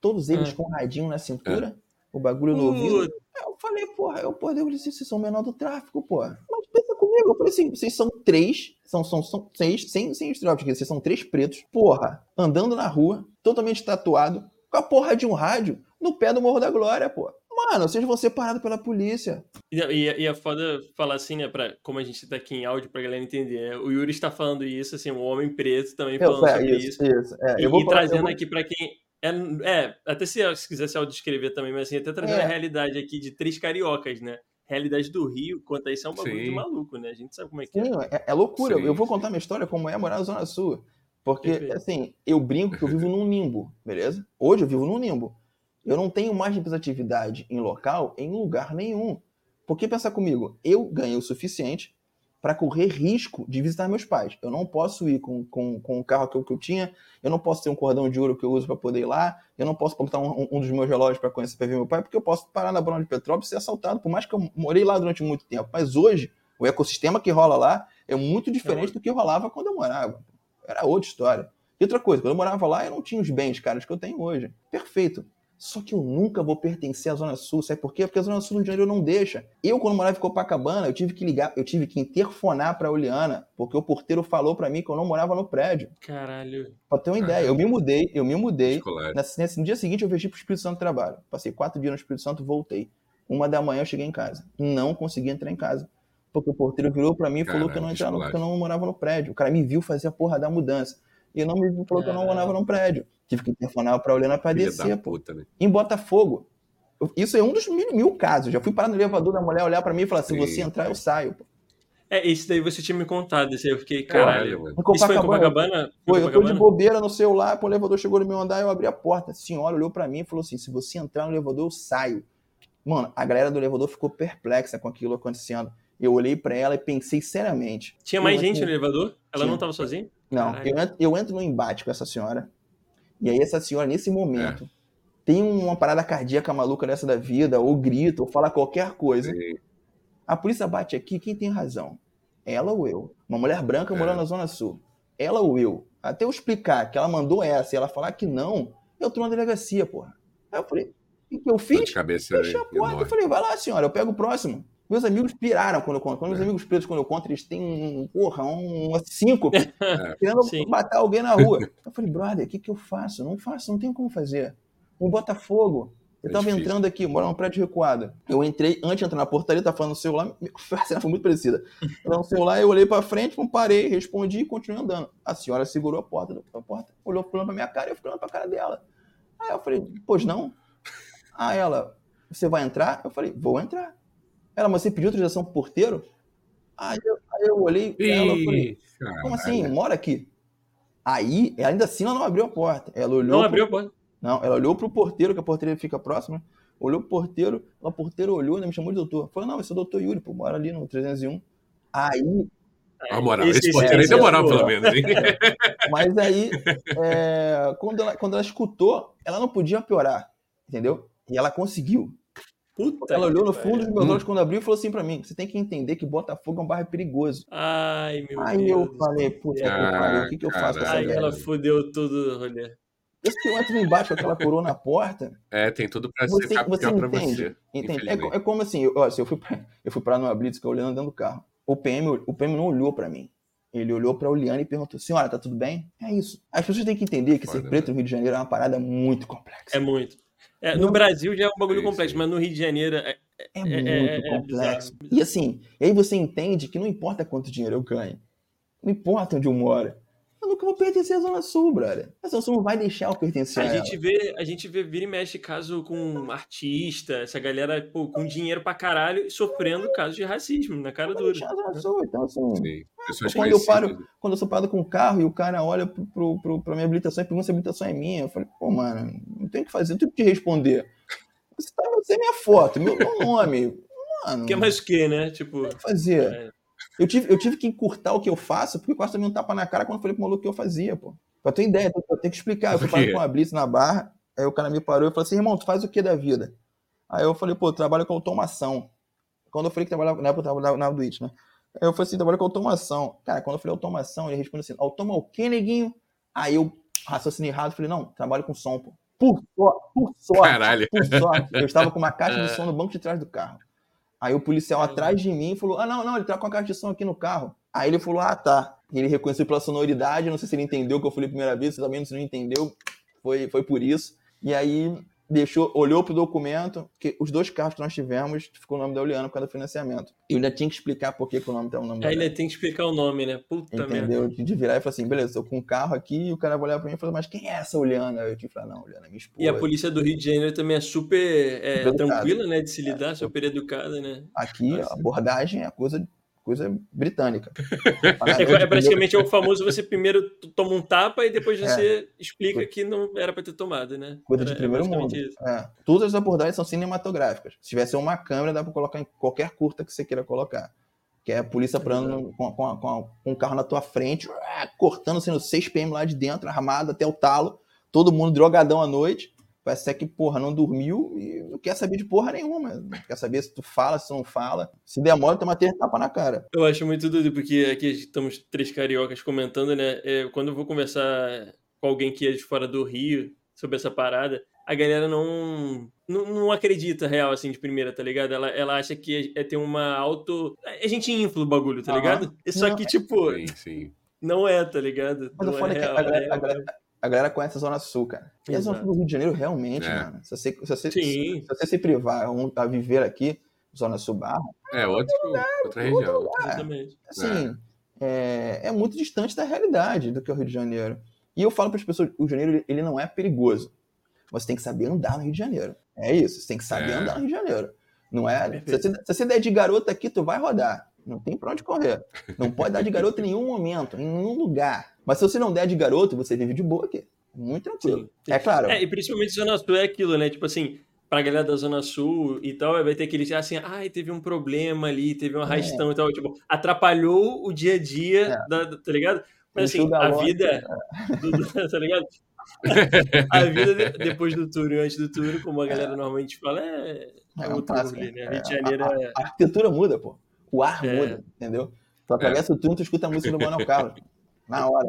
Todos eles Ah. com um radinho na cintura, o bagulho no ouvido. Eu falei, porra, eu, porra, eu disse, vocês são o menor do tráfico, porra. Mas pensa comigo, eu falei assim, vocês são três, são, são, são seis, sem, sem estereótipo, vocês são três pretos, porra, andando na rua, totalmente tatuado, com a porra de um rádio, no pé do Morro da Glória, porra. Mano, vocês vão ser parados pela polícia. E, e, e é foda falar assim, né? Pra, como a gente tá aqui em áudio pra galera entender. né? O Yuri está falando isso, assim, um homem preto também Eu, falando é, sobre isso, isso. isso. É, E, eu vou e falar- trazendo eu vou- aqui pra quem. É, é, até se, se quiser se autodescrever também, mas assim, até trazendo É. a realidade aqui de três cariocas, né? Realidade do Rio, quanto a isso é um bagulho Sim. de maluco, né? A gente sabe como é que é. Sim, é, é loucura. Sim, eu vou sim. contar minha história como é morar na Zona Sul. Porque, Perfeito. assim, eu brinco que eu vivo num limbo, beleza? Hoje eu vivo num limbo. Eu não tenho mais representatividade em local em lugar nenhum. Porque pensa comigo, eu ganhei o suficiente para correr risco de visitar meus pais. Eu não posso ir com, com, com o carro que eu, que eu tinha, eu não posso ter um cordão de ouro que eu uso para poder ir lá, eu não posso botar um, um dos meus relógios para conhecer, para ver meu pai, porque eu posso parar na Bruna de Petrópolis e ser assaltado, por mais que eu morei lá durante muito tempo. Mas hoje, o ecossistema que rola lá é muito diferente do que rolava quando eu morava. Era outra história. E outra coisa, quando eu morava lá, eu não tinha os bens, caras, que eu tenho hoje. Perfeito. Só que eu nunca vou pertencer à Zona Sul. Sabe por quê? Porque a Zona Sul do Rio de Janeiro não deixa. Eu, quando morava em Copacabana, eu tive que ligar, eu tive que interfonar pra Oliana, porque o porteiro falou pra mim que eu não morava no prédio. Caralho. Pra ter uma ideia, eu me mudei, eu me mudei. Nesse- no dia seguinte eu vesti pro Espírito Santo trabalho. Passei quatro dias no Espírito Santo, voltei. Uma da manhã eu cheguei em casa. Não consegui entrar em casa. Porque o porteiro virou pra mim e falou que eu, não entrava, que eu não morava no prédio. O cara me viu fazer a porra da mudança. E ele não me falou que eu não Caralho. morava no prédio. Tive que interfonar pra pra Filha descer, pô. puta, né? Em Botafogo. eu- Isso é um dos mil, mil casos. Já fui parar no elevador da mulher olhar pra mim e falar: se Sim. você entrar, eu saio. Pô. É, esse daí você tinha me contado, esse aí eu fiquei, caralho. mano. Isso foi em Copacabana, Copacabana? Foi, eu tô de bobeira no celular, pô, o elevador chegou no meu andar, eu abri a porta. A senhora olhou pra mim e falou assim: se você entrar no elevador, eu saio. Mano, a galera do elevador ficou perplexa com aquilo acontecendo. Eu olhei pra ela e pensei seriamente. Tinha mais gente entro- no elevador? Ela não Tinha. tava sozinha? Não, eu entro, eu entro no embate com essa senhora. E aí, essa senhora, nesse momento, tem uma parada cardíaca maluca dessa da vida, ou grita, ou fala qualquer coisa. Sim. A polícia bate aqui, quem tem razão? Ela ou eu? Uma mulher branca morando É. na Zona Sul. Ela ou eu? Até eu explicar que ela mandou essa e ela falar que não, eu tô na delegacia, porra. Aí eu falei, o que, eu fiz? Fechei a porta. Eu falei, vai lá, senhora, eu pego o próximo. Meus amigos piraram quando eu conto. Quando meus É. amigos pretos, quando eu conto, eles têm um, porra, um, uma cinco É. querendo Sim. matar alguém na rua. Eu falei, brother, o que, que eu faço? Não faço, não tenho como fazer. Um Botafogo. Eu É tava difícil. entrando aqui, moro num prédio recuado. Eu entrei, antes de entrar na portaria, tava falando no celular, a cena foi muito parecida. Eu no celular, eu olhei pra frente, parei, respondi e continuei andando. A senhora segurou a porta, a porta, olhou pra minha cara e eu fiquei olhando pra cara dela. Aí eu falei, pois não? Aí ela, você vai entrar? Eu falei, vou entrar. Ela, mas você pediu autorização pro porteiro? Aí eu, aí eu olhei pra ela e falei, como assim? Mora aqui? Aí, ainda assim, ela não abriu a porta. Ela olhou. Não pro- abriu a porta. Não, ela olhou pro porteiro, que a porteira fica próxima. né? Olhou pro porteiro, o porteiro olhou, ainda me chamou de doutor. Falou, não, esse é o doutor Yuri, pô, mora ali no 301. Aí, A moral, Esse- esse, esse- porteiro aí esse deu é moral, pelo menos, hein? mas aí, é, quando, ela, quando ela escutou, ela não podia piorar, entendeu? E ela conseguiu. Puta Ela olhou no fundo dos meus Hum. olhos quando abriu e falou assim pra mim: você tem que entender que Botafogo é um bairro perigoso. Ai, meu Aí Deus. eu falei, puta que pariu, o que, que eu faço com essa Aí ela fudeu tudo rolê. Esse que eu entro embaixo com aquela coroa na porta, É, tem tudo pra Você- ficar você pior pra você. Entende? É, é como assim, eu, ó, se eu fui pra, eu fui parar numa blitz que eu olhando dentro do carro. O PM, o PM não olhou pra mim. Ele olhou pra Oliana e perguntou: "Senhora, tá tudo bem?" É isso. As pessoas têm que entender que ser Foda, preto no Rio de Janeiro é uma parada muito complexa. É muito. É, no Brasil já é um bagulho complexo, mas no Rio de Janeiro é, É é- muito é- é complexo. E assim, aí você entende que não importa quanto dinheiro eu ganho. Não importa onde eu moro. Eu nunca vou pertencer à Zona Sul, brother. A Zona Sul não vai deixar eu pertencer a, A ela. gente, vê, a gente vê vira e mexe caso com artista, essa galera pô, com dinheiro pra caralho sofrendo casos de racismo na cara dura. deixar a Zona Sul. Então, assim, Sim. Pessoas Quando eu paro, quando eu sou parado com o carro e o cara olha pro, pro, pro, pra minha habilitação e pergunta se a habilitação é minha, eu falei, pô, mano, não tem o que fazer, não tem o que responder. Você, tá, você é minha foto, meu, meu nome. Mano, Que é mais o quê, né? Tipo, o que fazer? É. Eu, tive, eu tive que encurtar o que eu faço, porque quase tomei um tapa na cara quando eu falei pro maluco o que eu fazia, pô. Pra ter ideia, eu tenho que explicar. Eu fui parado com uma blitz na barra, aí o cara me parou e falou assim, irmão, tu faz o que da vida? Aí eu falei, pô, eu trabalho com automação. Quando eu falei que trabalhava, na época eu trabalhava na Twitch, né? Aí eu falei assim, trabalho com automação. Cara, quando eu falei automação, ele respondeu assim, automa o quê, neguinho? Aí eu raciocinei errado, falei, não, trabalho com som, pô. Por, so- por sorte, Caralho. por sorte, eu estava com uma caixa de som no banco de trás do carro. Aí o policial atrás de mim falou, ah, não, não, ele tá com a caixa de som aqui no carro. Aí ele falou, ah, tá. Ele reconheceu pela sonoridade, não sei se ele entendeu o que eu falei a primeira vez, se também se não entendeu, foi, foi por isso. E aí deixou, olhou pro documento, que os dois carros que nós tivemos ficou o nome da Oliana por causa do financiamento. Eu ainda tinha que explicar por que, que o nome tá o nome aí ainda tem que explicar o nome, né? Puta merda. Entendeu? De virar e falar assim, beleza, tô com um carro aqui, e o cara vai olhar pra mim e falar, mas quem é essa Oliana? Eu que falar, não, Oliana é minha esposa. E a polícia do Rio de Janeiro também é super é, tranquila, né? De se lidar, super educada, né? Aqui, a Nossa. abordagem é coisa, coisa britânica. É, é praticamente é o famoso você primeiro toma um tapa e depois você explica que não era pra ter tomado, né? Coisa de É- é primeiro mundo. basicamente isso. É. Todas as abordagens são cinematográficas. Se tivesse uma câmera, dá pra colocar em qualquer curta que você queira colocar. Que é a polícia parando com, com, com, um carro na tua frente, ué, cortando sendo 6 PM lá de dentro, armado até o talo, todo mundo drogadão à noite. Parece ser que, porra, não dormiu e não quer saber de porra nenhuma. Não quer saber se tu fala, se tu não fala. Se demora, toma três tapa na cara. Eu acho muito doido, porque aqui estamos três cariocas comentando, né? É, quando eu vou conversar com alguém que é de fora do Rio sobre essa parada, a galera não, não, não acredita real, assim, de primeira, tá ligado? Ela, ela acha que é, é ter uma auto... A gente infla o bagulho, tá Aham. ligado? Só Não, que, tipo, Sim, sim. não é, tá ligado? Mas não eu falei é que real, a galera, é- a galera- a galera conhece a Zona Sul, cara. E a Zona Sul do Rio de Janeiro, realmente, É. mano. Se você, se, você, Sim. se você se privar um- a viver aqui, Zona Sul Barra, É outro, outra região. Exatamente. assim, é. É, muito distante da realidade do que é o Rio de Janeiro. E eu falo para as pessoas, o Rio de Janeiro ele- não é perigoso. Você tem que saber andar no Rio de Janeiro. É isso, você tem que saber É. andar no Rio de Janeiro. Não é? Se se você der de garota aqui, tu vai rodar. Não tem pra onde correr. Não pode dar de garoto em nenhum momento, em nenhum lugar. Mas se você não der de garoto, você vive de boa aqui. Muito tranquilo. Sim. É claro. É, e principalmente Zona Sul é aquilo, né? Tipo assim, pra galera da Zona Sul e tal, vai ter aquele assim, ai, teve um problema ali, teve um arrastão e tal. Tipo, atrapalhou o dia a dia, É. da, tá ligado? Mas assim, a a loja. vida, do- tá ligado? a vida de, depois do turno e antes do turno, como a galera normalmente fala, é, é, é outro clássico, rolê, né? é, Rio de Janeiro a, é. a arquitetura muda, pô. O ar É. muda, entendeu? Tu atravessa o turno, tu escuta a música do Manuel Carlos. Na hora.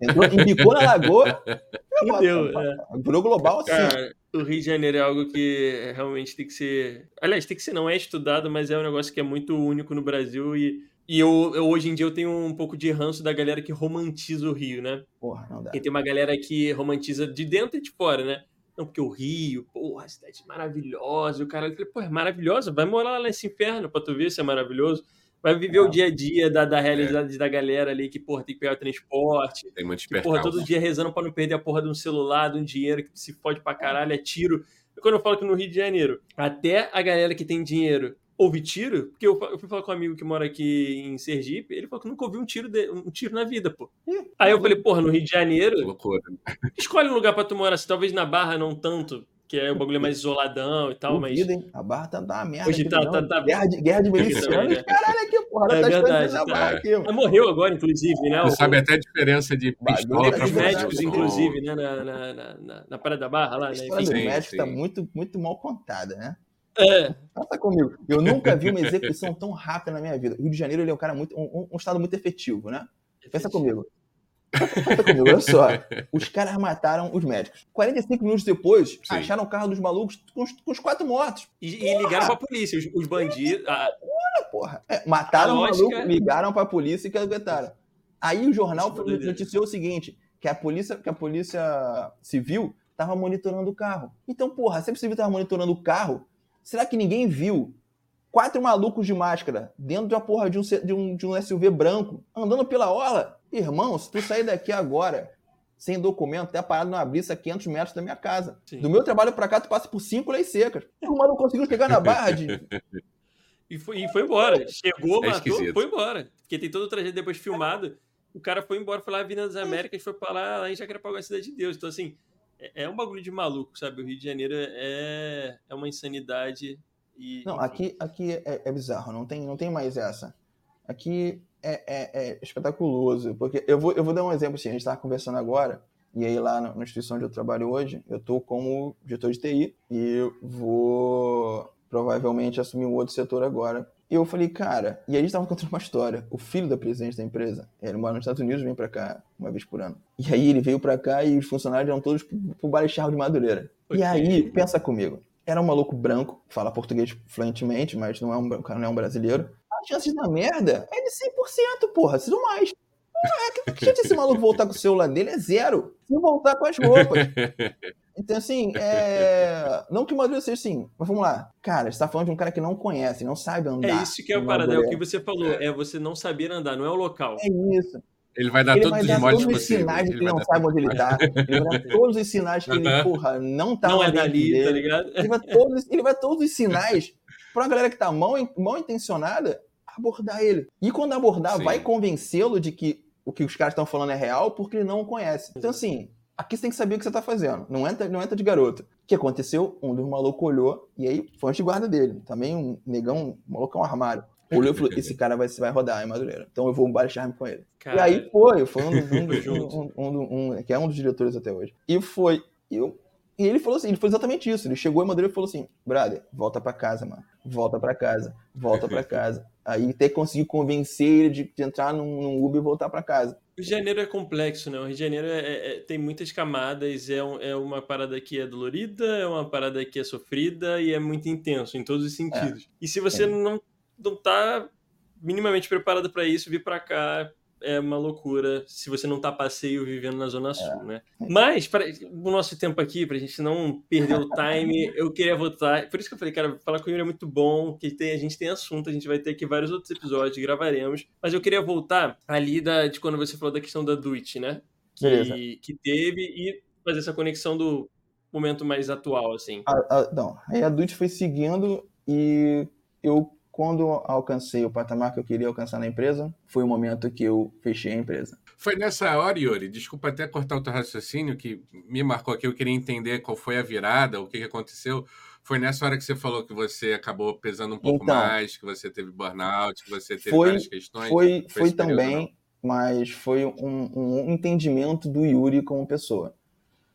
Entrou, embicou na lagoa, E deu, é. virou global assim. Cara, o Rio de Janeiro é algo que realmente tem que ser. Aliás, tem que ser, não é estudado, mas é um negócio que é muito único no Brasil e. E eu, eu, hoje em dia eu tenho um pouco de ranço da galera que romantiza o Rio, né? Porra, não dá. Porque tem uma galera que romantiza de dentro e de fora, né? Não, porque o Rio, porra, cidade maravilhosa. E o cara, eu falei, pô, é maravilhosa? Vai morar lá nesse inferno pra tu ver se é maravilhoso. Vai viver o dia a dia da, da realidade da galera ali que, porra, tem que pegar transporte. Tem muito Que, porra, todo dia rezando pra não perder a porra de um celular, de um dinheiro que se fode pra caralho, é tiro. E quando eu falo que no Rio de Janeiro, até a galera que tem dinheiro ouve tiro, porque eu, eu fui falar com um amigo que mora aqui em Sergipe, ele falou que nunca ouviu um tiro, de- um tiro na vida, pô. Aí eu falei, porra, no Rio de Janeiro, Loucura. escolhe um lugar pra tu morar, assim, talvez na Barra não tanto, que é o bagulho mais isoladão e tal, mas... Duvido, hein? A barra tá, tá uma merda. Hoje tá- tá- tá- Guerra de, guerra de milicianos. né? Caralho, aqui, porra. É tá verdade, tá. barra aqui, mano. Morreu agora, inclusive, né? Você O- sabe até a diferença de pistola pra os médicos, com- inclusive, né? Na, na, na, na, na Praia da Barra lá, A né? história Enfim. do Sim, médico tá muito, muito mal contada, né? É, Pensa comigo. Eu nunca vi uma execução tão rápida na minha vida. O Rio de Janeiro ele é um cara muito. Um, um estado muito efetivo, né? Pensa comigo. Pensa comigo, olha só. Os caras mataram os médicos. 45 minutos depois, acharam o carro dos malucos com os, com os quatro mortos. E, e ligaram pra polícia, os, os bandidos. Ah, porra. É, mataram A o lógica- maluco, ligaram pra polícia e que aguentaram. Aí o jornal é noticiou o seguinte: que a polícia, que a polícia civil tava monitorando o carro. Então, porra, se a polícia civil tava monitorando o carro, será que ninguém viu quatro malucos de máscara dentro de uma porra de um, de um, de um SUV branco andando pela orla? Irmão, se tu sair daqui agora sem documento, até parado numa brisa a 500 metros da minha casa. Sim. Do meu trabalho pra cá, tu passa por cinco leis secas. O maluco conseguiu chegar na barra de, e, foi, e foi embora. Chegou, É matou, esquisito. foi embora. Porque tem todo o trajeto depois filmado. O cara foi embora, foi lá na Avenida das Américas, foi pra lá, lá em Jacarepaguá, Cidade de Deus. Então, assim, é, é um bagulho de maluco, sabe? O Rio de Janeiro é, é uma insanidade. E, Não, aqui, aqui é, é bizarro, não tem, não tem mais essa. Aqui é, é- é espetaculoso, porque eu vou, eu vou dar um exemplo assim, a gente estava conversando agora, e aí lá na, na instituição onde eu trabalho hoje, eu estou como diretor de TI e eu vou provavelmente assumir um outro setor agora. E eu falei, cara, e aí a gente estava contando uma história. O filho da presidente da empresa, ele mora nos Estados Unidos, vem para cá uma vez por ano. E aí ele veio para cá e os funcionários eram todos pro, pro Baixar de Madureira. E aí, pensa comigo, era um maluco branco, fala português fluentemente, mas não é um, o cara não é um brasileiro. A chance dar merda é de 100%, porra, se não mais. Porra, que, que chance desse maluco voltar com o celular dele é zero. Se voltar com as roupas. Então, assim, é... não que o Madureira seja assim, mas vamos lá. Cara, você tá falando de um cara que não conhece, não sabe andar. É isso que é a parada, é o que você falou, é você não saber andar, não é o local. É isso. Ele vai dar ele todos vai os modos todos os possíveis. sinais de que Ele ele vai não dar sabe onde ele tá. Ele vai dar todos os sinais que ele, porra, não tá não é dali, dele. tá ligado? Ele vai todos, ele vai todos os sinais pra galera que tá mal, mal intencionada abordar ele. E quando abordar, Sim. vai convencê-lo de que o que os caras estão falando é real porque ele não o conhece. Então, assim, aqui você tem que saber o que você tá fazendo. Não entra, não entra de garoto. O que aconteceu? Um dos malucos olhou e aí foi antes de guarda dele. Também um negão, um maluco é um armário. Olhou e falou: esse cara vai, vai rodar em Madureira. Então eu vou baixar com ele. Cara, E aí foi, foi um, dos- um, dos- um, um, um- um- que é um dos diretores até hoje. E foi. E, eu, e ele falou assim, ele falou exatamente isso. Ele chegou em Madureira e falou assim: brother, volta pra casa, mano. Volta pra casa, volta pra casa. Aí até conseguir convencer ele de, de entrar num, num Uber e voltar pra casa. O Rio de Janeiro é complexo, né? O Rio de Janeiro é- é- é- tem muitas camadas, é, um- é uma parada que é dolorida, é uma parada que é sofrida e é muito intenso em todos os sentidos. E se você É. não, não tá minimamente preparado para isso, vir para cá é uma loucura se você não tá passeio vivendo na Zona Sul, né? Mas, para o nosso tempo aqui, pra gente não perder o time, eu queria voltar. Por isso que eu falei, cara, falar com o Yuri é muito bom, que tem, a gente tem assunto, a gente vai ter aqui vários outros episódios, gravaremos. Mas eu queria voltar ali da, de quando você falou da questão da Twitch, né? Beleza. Que, que teve e fazer essa conexão do momento mais atual, assim. A- a- não, aí a Dutch foi seguindo e eu, quando alcancei o patamar que eu queria alcançar na empresa, foi o momento que eu fechei a empresa. Foi nessa hora, Yuri, desculpa até cortar o teu raciocínio, que me marcou aqui, eu queria entender qual foi a virada, o que, que aconteceu. Foi nessa hora que você falou que você acabou pesando um pouco Então. mais, que você teve burnout, que você teve Foi- várias questões. Foi, foi esse período, também, mas foi um, um entendimento do Yuri como pessoa.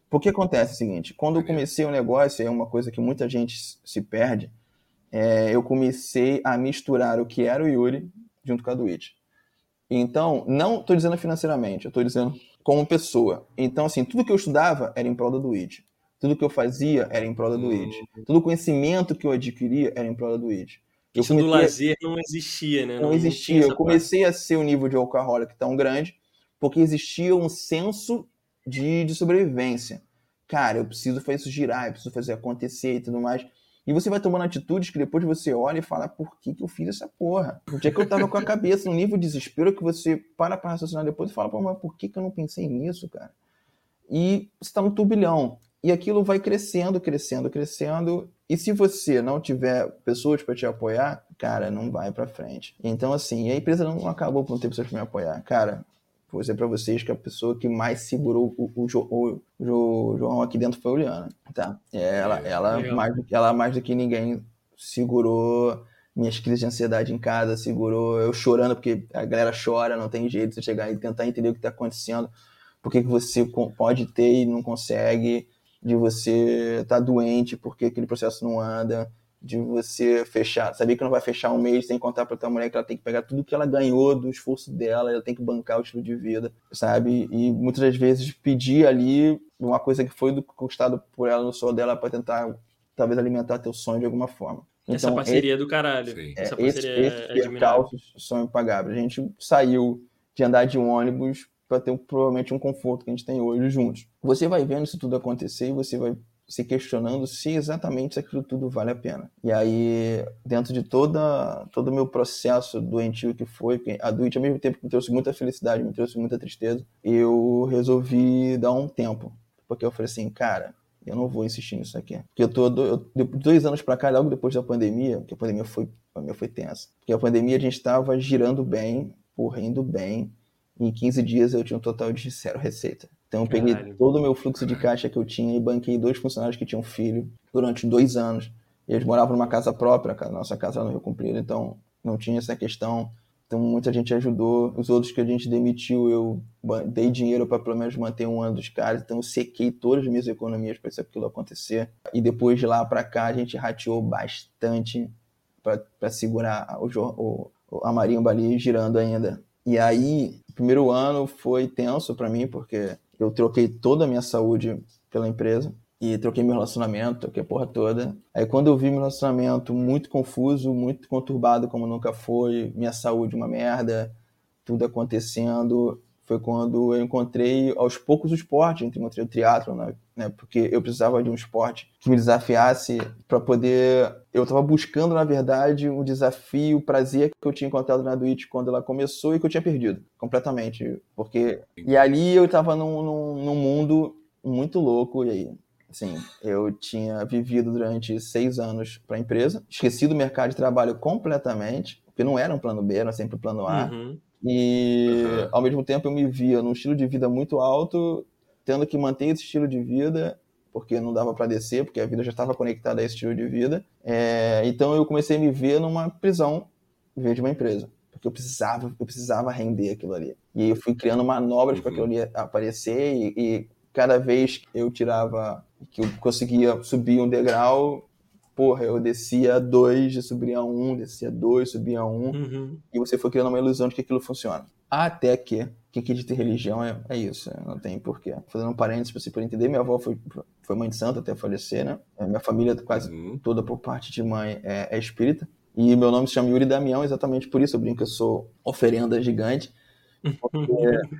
Porque acontece o seguinte, quando eu comecei o negócio, é uma coisa que muita gente se perde, é, eu comecei a misturar o que era o Yuri junto com a Twitch. Então, não estou dizendo financeiramente, eu estou dizendo como pessoa. Então, assim, tudo que eu estudava era em prol da Twitch. Tudo que eu fazia era em prol da Twitch. Hum. Todo o conhecimento que eu adquiria era em prol da Twitch. Eu Isso comecei... do lazer não existia, né? Não, não existia. eu comecei parte. a ser o nível de alcoólico tão grande porque existia um senso de, de sobrevivência. Cara, eu preciso fazer isso girar, eu preciso fazer acontecer e tudo mais. E você vai tomando atitudes que depois você olha e fala, por que, que eu fiz essa porra? Onde é que eu tava com a cabeça no nível de desespero que você para pra raciocinar depois e fala, pô, mas por que, que eu não pensei nisso, cara? E você tá no turbilhão. E aquilo vai crescendo, crescendo, crescendo. E se você não tiver pessoas para te apoiar, cara, não vai para frente. Então, assim, a empresa não acabou por não ter pessoas para me apoiar. Cara, vou dizer para vocês que a pessoa que mais segurou o, o, o, o João aqui dentro foi a Juliana, tá? Ela, é, ela, mais, ela mais do que ninguém segurou minhas crises de ansiedade em casa, segurou eu chorando, porque a galera chora, não tem jeito de você chegar e tentar entender o que está acontecendo, por que, que você pode ter e não consegue, de você estar tá doente, porque aquele processo não anda, de você fechar, saber que não vai fechar um mês sem contar para tua mulher que ela tem que pegar tudo que ela ganhou do esforço dela, ela tem que bancar o estilo de vida, sabe? E muitas das vezes pedir ali uma coisa que foi conquistado por ela no sol dela para tentar talvez alimentar teu sonho de alguma forma. Então, Essa parceria esse, é do caralho. Sim. Essa é, parceria esse, esse é percalços são impagáveis. A gente saiu de andar de ônibus para ter provavelmente um conforto que a gente tem hoje juntos. Você vai vendo isso tudo acontecer e você vai se questionando se exatamente aquilo tudo vale a pena. E aí, dentro de toda, todo o meu processo doentio que foi, a doente ao mesmo tempo que me trouxe muita felicidade, me trouxe muita tristeza, eu resolvi dar um tempo. Porque eu falei assim, cara, eu não vou insistir nisso aqui. Porque eu tô eu, dois anos para cá, logo depois da pandemia, porque a pandemia foi, a pandemia foi tensa. Porque a pandemia a gente estava girando bem, porra, indo bem. E em 15 dias eu tinha um total de zero receita. Então eu peguei Caralho. todo o meu fluxo de caixa que eu tinha e banquei dois funcionários que tinham filho durante dois anos. Eles moravam numa casa própria, a nossa casa no Rio Comprido, então não tinha essa questão. Então muita gente ajudou. Os outros que a gente demitiu, eu dei dinheiro para pelo menos manter um ano dos caras. Então eu sequei todas as minhas economias para isso aquilo acontecer. E depois de lá para cá a gente rateou bastante para segurar o, o, a marimba ali girando ainda. E aí, o primeiro ano foi tenso para mim, porque eu troquei toda a minha saúde pela empresa e troquei meu relacionamento, troquei a porra toda. Aí quando eu vi meu relacionamento muito confuso, muito conturbado como nunca foi, minha saúde uma merda, tudo acontecendo, foi quando eu encontrei aos poucos o esporte, encontrei o triatlo, né? né? Porque eu precisava de um esporte que me desafiasse para poder. Eu estava buscando, na verdade, o desafio, o prazer que eu tinha encontrado na Twitch quando ela começou e que eu tinha perdido completamente. Porque. E ali eu estava num, num, num mundo muito louco, e aí Sim, eu tinha vivido durante seis anos para a empresa, esqueci do mercado de trabalho completamente, porque não era um plano B, era sempre um plano A. Uhum. E uhum. ao mesmo tempo eu me via num estilo de vida muito alto, tendo que manter esse estilo de vida, porque não dava para descer, porque a vida já estava conectada a esse estilo de vida. É, então eu comecei a me ver numa prisão em vez de uma empresa. Porque eu precisava, eu precisava render aquilo ali. E eu fui criando manobras uhum. para aquilo ali aparecer e, e cada vez que eu tirava, que eu conseguia subir um degrau, porra, eu descia dois, subia um, descia dois, subia um, uhum. e você foi criando uma ilusão de que aquilo funciona. Até que, que acredita em religião é, é isso, não tem porquê. Fazendo um parênteses pra você poder entender, minha avó foi, foi mãe de santo até falecer, né? É, minha família quase uhum. toda por parte de mãe é, é espírita. E meu nome se chama Yuri Damião exatamente por isso, eu brinco que eu sou oferenda gigante. Porque,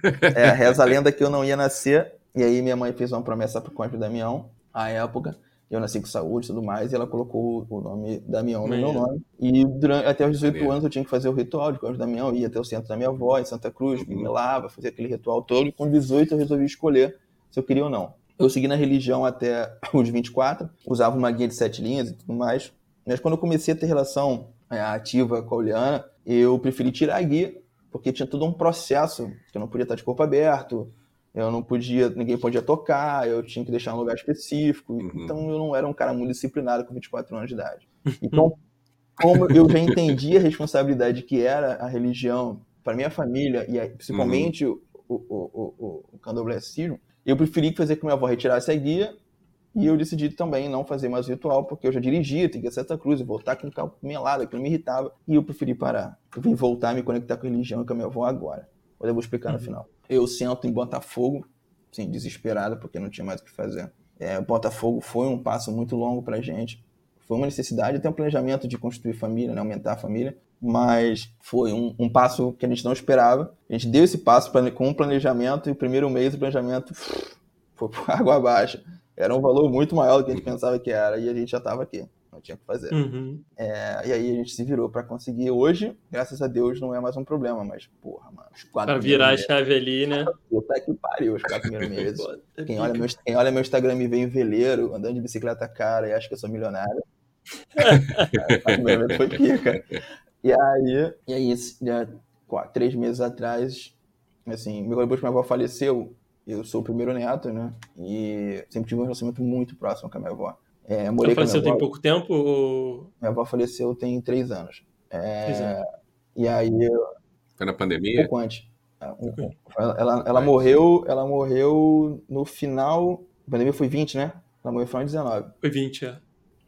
é, reza a lenda que eu não ia nascer, e aí minha mãe fez uma promessa pro Conde Damião, à época, eu nasci com saúde e tudo mais, e ela colocou o nome Damião no meu nome. E durante, até os 18 anos eu tinha que fazer o ritual de Cosme Damião, ia até o centro da minha avó, em Santa Cruz, uhum. me lava, fazia aquele ritual todo, e com 18 eu resolvi escolher se eu queria ou não. Eu segui na religião até os 24, usava uma guia de sete linhas e tudo mais, mas quando eu comecei a ter relação é, ativa com a Uliana, eu preferi tirar a guia, porque tinha todo um processo, que eu não podia estar de corpo aberto, eu não podia, ninguém podia tocar, eu tinha que deixar um lugar específico. Uhum. Então eu não era um cara muito disciplinado com 24 anos de idade. Então, como eu já entendi a responsabilidade que era a religião para minha família e principalmente uhum. o, o, o, o Eu preferi fazer com que minha avó retirasse a guia e eu decidi também não fazer mais o ritual, porque eu já dirigia, tinha que ir a Santa Cruz, voltar com o carro melado, aquilo me irritava. E eu preferi parar. Eu vim voltar me conectar com a religião e com a minha avó agora. Eu vou explicar no uhum. final. Eu sento em Botafogo, sim, desesperado, porque não tinha mais o que fazer. É, Botafogo foi um passo muito longo pra gente. Foi uma necessidade, até um planejamento de construir família, né, aumentar a família mas foi um, um, passo que a gente não esperava. A gente deu esse passo com um planejamento e o primeiro mês o planejamento foi por água abaixo. Era um valor muito maior do que a gente pensava que era e a gente já estava aqui. Não tinha o que fazer. Uhum. É, e aí a gente se virou para conseguir. Hoje, graças a Deus, não é mais um problema, mas, porra, mano. Os quatro pra virar a chave ali, né? Puta que pariu, os quatro primeiros meses. quem, olha meu, quem olha meu Instagram me vê em veleiro, andando de bicicleta cara e acha que eu sou milionário. foi pica. E aí, e aí já, quatro, três meses atrás, assim, depois que minha avó faleceu, eu sou o primeiro neto, né? E sempre tive um relacionamento muito próximo com a minha avó. É, morei Ela faleceu tem pouco tempo? Ou... Minha avó faleceu tem três anos. É, E aí. Foi na pandemia? Um pouco antes. É, ela, ela, ela morreu, ela morreu no final. A pandemia foi 20, né? Ela morreu no final de 19. Foi 20, é.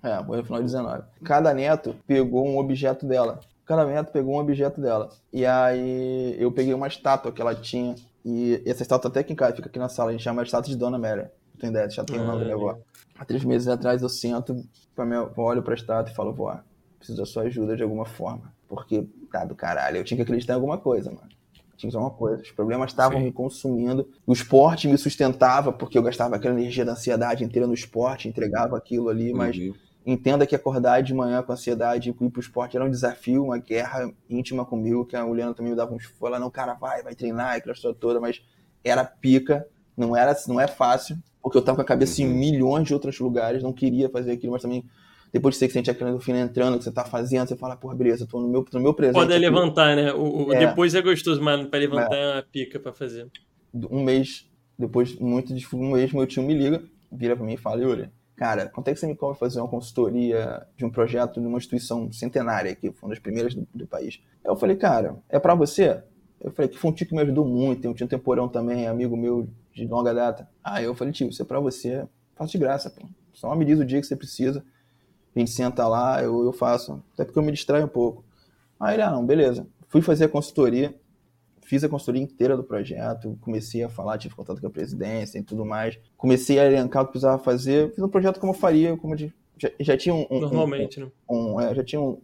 É, morreu no final de 19. Cada neto pegou um objeto dela cada neto pegou um objeto dela. E aí eu peguei uma estátua que ela tinha. E essa estátua até aqui em casa, fica aqui na sala, a gente chama de estátua de Dona Mary. Não tem ideia, já tem o nome da minha avó. Há três meses atrás eu sento, pra minha, olho pra estátua e falo, vó, preciso da sua ajuda de alguma forma. Porque tá do caralho, eu tinha que acreditar em alguma coisa, mano. Tinha que fazer uma coisa. Os problemas estavam me consumindo. O esporte me sustentava, porque eu gastava aquela energia da ansiedade inteira no esporte, entregava aquilo ali, mas uhum Entenda que acordar de manhã com ansiedade e ir pro esporte era um desafio, uma guerra íntima comigo, que a Juliana também me dava uns ela não, cara, vai, vai treinar, aquela história toda, mas era pica, não era, não é fácil, porque eu tava com a cabeça uhum. em milhões de outros lugares, não queria fazer aquilo, mas também depois de você que sente aquele endorfina entrando, que você tá fazendo, você fala, porra, beleza, tô no meu, no meu presente. Pode levantar, né? O, é, depois é gostoso, mas para levantar é. é uma pica para fazer. Um mês, depois muito de um mês, meu tio me liga, vira para mim e fala, Yuri, cara, quanto é que você me cobra fazer uma consultoria de um projeto de uma instituição centenária, que foi uma das primeiras do, do país? Eu falei, cara, é para você? Eu falei, que foi um tio que me ajudou muito, tem um tio temporão também, amigo meu de longa data. Ah, eu falei, tio, isso é pra você, faço de graça, pô. Só me diz o dia que você precisa, a gente senta lá, eu, eu faço, até porque eu me distraio um pouco. Aí ele, ah, não, beleza. Fui fazer a consultoria, fiz a consultoria inteira do projeto, comecei a falar, tive contato com a presidência e tudo mais. Comecei a elencar o que precisava fazer, fiz um projeto como eu faria, como de, já, já, tinha um, um normalmente, um, né? Um, é, já tinha um,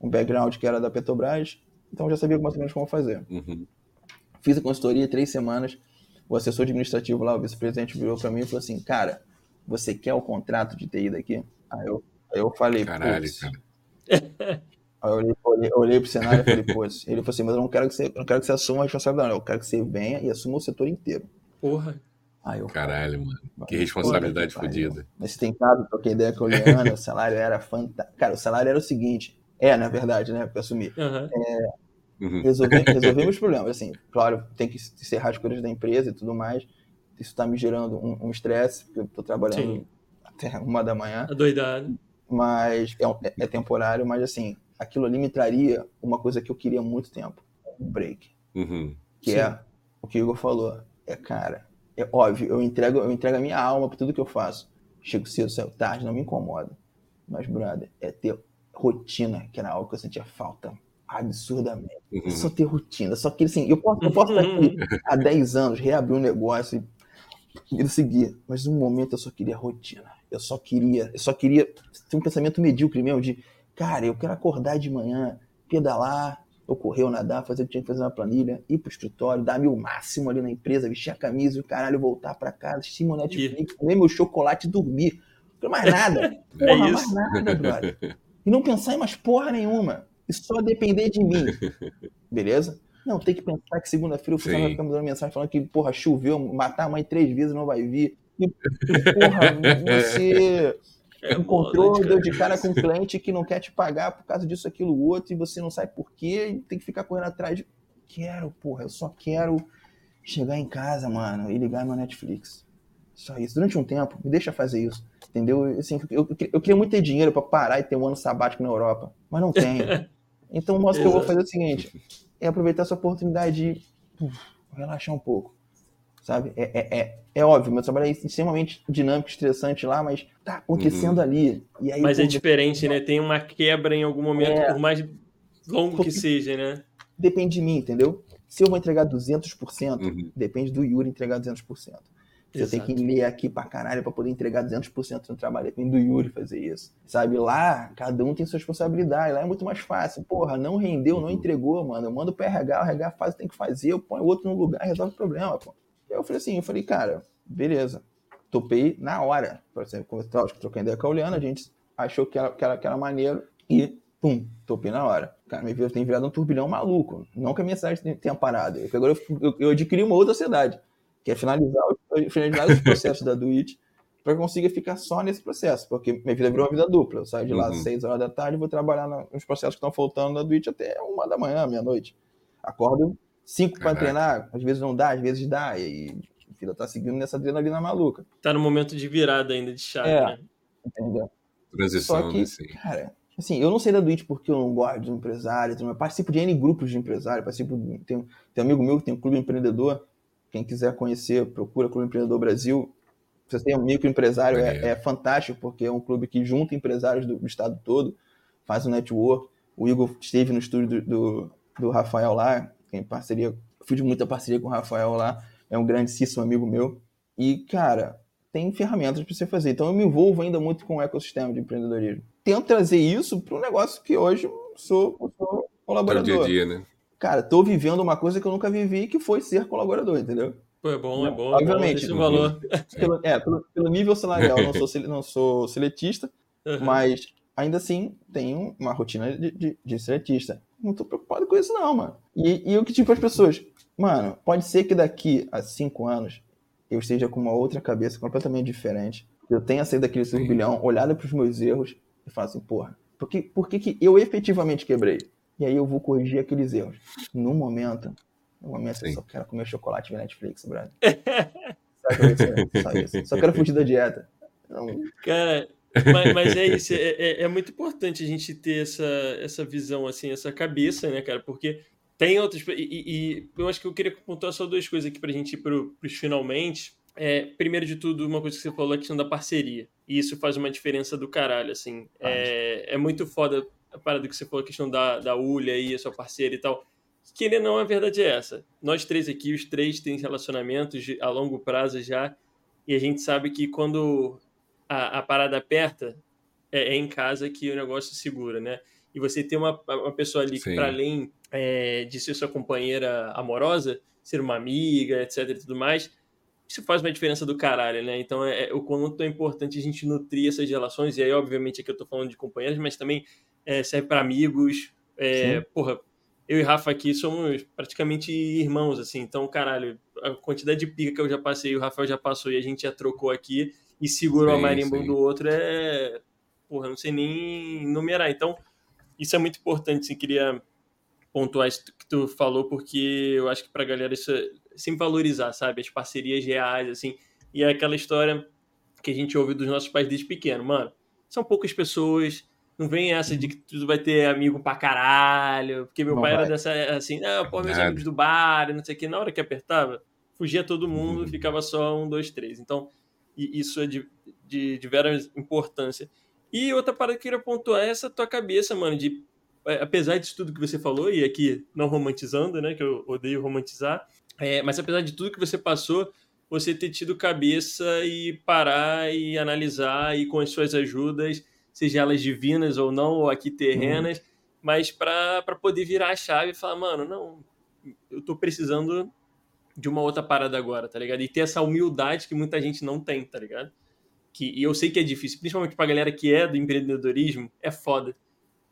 um, background que era da Petrobras, então já sabia mais ou menos como fazer. Uhum. Fiz a consultoria três semanas. O assessor administrativo lá, o vice-presidente, virou para mim e falou assim: Cara, você quer o contrato de TI daqui? Aí eu, aí eu falei: Caralho, cara. Aí eu olhei, olhei, olhei pro cenário e falei, pô, ele falou assim, mas eu não quero que você, não quero que você assuma a responsabilidade, não. Eu quero que você venha e assuma o setor inteiro. Porra. Aí eu, Caralho, mano. Que responsabilidade fodida. Mas tem caso, troquei ideia com a Leana, o salário era fantástico. Cara, o salário era o seguinte. É, na verdade, né? Pra assumir. Uhum. É, uhum. resolver, resolvemos os problemas. Assim, claro, tem que encerrar as coisas da empresa e tudo mais. Isso tá me gerando um estresse, um porque eu tô trabalhando Sim. até uma da manhã. Adoidado. Mas é, é, é temporário, mas assim, aquilo ali me traria uma coisa que eu queria há muito tempo, um break. Uhum. Que Sim. é o que o Igor falou. É, cara, é óbvio, eu entrego, eu entrego a minha alma para tudo que eu faço. Chego cedo, saio tarde, não me incomoda. Mas, brother, é ter rotina, que era algo que eu sentia falta absurdamente. Uhum. Só ter rotina. Só que, assim, eu posso, eu posso estar aqui há 10 anos, reabrir um negócio e, seguir. Mas no momento eu só queria rotina. Eu só queria, eu só queria ter um pensamento medíocre mesmo de Cara, eu quero acordar de manhã, pedalar, ou correr ou nadar, fazer o que tinha que fazer na planilha, ir pro escritório, dar meu máximo ali na empresa, vestir a camisa e o caralho, voltar para casa, assistir meu Netflix, comer meu chocolate e dormir. Não mais nada. É porra, é mais nada, brother. E não pensar em mais porra nenhuma. E só depender de mim. Beleza? Não, tem que pensar que segunda-feira o funcionário vai ficar me dando mensagem falando que, porra, choveu, matar a mãe três vezes não vai vir. E, porra, você é encontrou, deu de cara com um cliente que não quer te pagar por causa disso, aquilo, outro, e você não sabe por quê, e tem que ficar correndo atrás de. Quero, porra, eu só quero chegar em casa, mano, e ligar meu Netflix. Só isso. Durante um tempo, me deixa fazer isso. Entendeu? Assim, eu, eu queria muito ter dinheiro para parar e ter um ano sabático na Europa, mas não tenho. Então, o modo que eu vou fazer é o seguinte: é aproveitar essa oportunidade de uf, relaxar um pouco. sabe? É, é, é, é, óbvio, meu trabalho é extremamente dinâmico, estressante lá, mas tá acontecendo uhum. ali. Aí, mas é diferente, né? Tem uma quebra em algum momento, é... por mais longo que seja, né? Depende de mim, entendeu? Se eu vou entregar 200%, uhum. depende do Yuri entregar 200%. Você tem que ler aqui pra caralho pra poder entregar 200% no trabalho. Depende do Yuri fazer isso. Sabe? Lá, cada um tem sua responsabilidade. Lá é muito mais fácil. Porra, não rendeu, não uhum. entregou, mano. Eu mando pro RH, o RH faz, tem que fazer. Eu ponho o outro no lugar, resolve o problema, pô. Eu falei assim, eu falei, cara, beleza. Topei na hora. Por exemplo, que troquei ideia com a Uliana, a gente achou que era, que era, que era maneiro e, pum, topei na hora. Cara, me tem virado um turbilhão maluco. Não que a minha cidade tenha parado. Eu, agora eu, eu, eu adquiri uma outra cidade que é finalizar, finalizar os processos da Duit para conseguir ficar só nesse processo, porque minha vida virou uma vida dupla. Eu saio de lá às uhum. 6 horas da tarde e vou trabalhar nos processos que estão faltando da Duit até uma da manhã, meia-noite. Acordo 5 para treinar, às vezes não dá, às vezes dá, e aí a vida tá seguindo nessa adrenalina maluca. Tá no momento de virada ainda de chave, é, né? Entendeu? Transição, Só que, né, assim. cara, assim, eu não sei da Duit porque eu não gosto de empresário, eu participo de N grupos de empresário, participo, tem, tem um amigo meu que tem um clube empreendedor, quem quiser conhecer, procura Clube Empreendedor Brasil. Você tem um microempresário, é, é fantástico, porque é um clube que junta empresários do, do, estado todo, faz um network. O Igor esteve no estúdio do, do, do Rafael lá, em parceria, fiz muita parceria com o Rafael lá, é um grandíssimo amigo meu. E, cara, tem ferramentas para você fazer. Então eu me envolvo ainda muito com o ecossistema de empreendedorismo. Tento trazer isso para um negócio que hoje sou, sou colaborador. Para o dia a dia, né? Cara, tô vivendo uma coisa que eu nunca vivi, que foi ser colaborador, entendeu? Pô, é bom, é bom. Obviamente. Bom, valor. Pelo, é, pelo, pelo, nível salarial, não sou, não sou seletista, uhum. mas ainda assim tenho uma rotina de, de, de, seletista. Não tô preocupado com isso, não, mano. E, e eu que para as pessoas, mano, pode ser que daqui a cinco anos eu esteja com uma outra cabeça completamente diferente. Eu tenha saído daquele turbilhão, olhado para os meus erros e falar assim, porra, por que, por que, que eu efetivamente quebrei? E aí eu vou corrigir aqueles erros. No momento, no momento Sim. eu só quero comer chocolate e Netflix, brother. só, isso, só quero fugir da dieta. Não... Cara, mas, mas, é isso, é, é, é, muito importante a gente ter essa, essa visão, assim, essa cabeça, né, cara? Porque tem outras. E, e, eu acho que eu queria pontuar só duas coisas aqui pra gente ir pro, pros finalmente. É, primeiro de tudo, uma coisa que você falou, a questão da parceria. E isso faz uma diferença do caralho, assim. É, é muito foda a parada que você falou, a questão da, da Ulha aí, a sua parceira e tal. Querendo não, a verdade é essa. Nós três aqui, os três têm relacionamentos a longo prazo já, e a gente sabe que quando a, a parada aperta, é, é, em casa que o negócio segura, né? E você ter uma, uma pessoa ali que, para além é, de ser sua companheira amorosa, ser uma amiga, etc e tudo mais, isso faz uma diferença do caralho, né? Então, é, é, o quanto é importante a gente nutrir essas relações, e aí, obviamente, aqui eu tô falando de companheiros, mas também é, serve para amigos. É, porra, eu e Rafa aqui somos praticamente irmãos, assim. Então, caralho, a quantidade de pica que eu já passei, o Rafael já passou e a gente já trocou aqui e segurou sim, a marimba um do outro é. Porra, não sei nem numerar. Então, isso é muito importante, assim, queria pontuar isso que tu falou, porque eu acho que pra galera isso é sempre valorizar, sabe? As parcerias reais, assim. E é aquela história que a gente ouve dos nossos pais desde pequeno. Mano, são poucas pessoas, não vem essa de que tu vai ter amigo pra caralho. Porque meu não pai vai. era dessa, assim, não, pô, meus Nada. amigos do bar, não sei o que. Na hora que apertava, fugia todo mundo, uhum. ficava só um, dois, três. Então, isso é de, de, de vera importância. E outra parada que eu queria pontuar é essa tua cabeça, mano, de é, apesar de tudo que você falou, e aqui não romantizando, né, que eu odeio romantizar, é, mas apesar de tudo que você passou, você ter tido cabeça e parar e analisar e com as suas ajudas seja elas divinas ou não, ou aqui terrenas, uhum. mas para poder virar a chave e falar, mano, não, eu tô precisando de uma outra parada agora, tá ligado? E ter essa humildade que muita gente não tem, tá ligado? Que, e eu sei que é difícil, principalmente pra galera que é do empreendedorismo, é foda.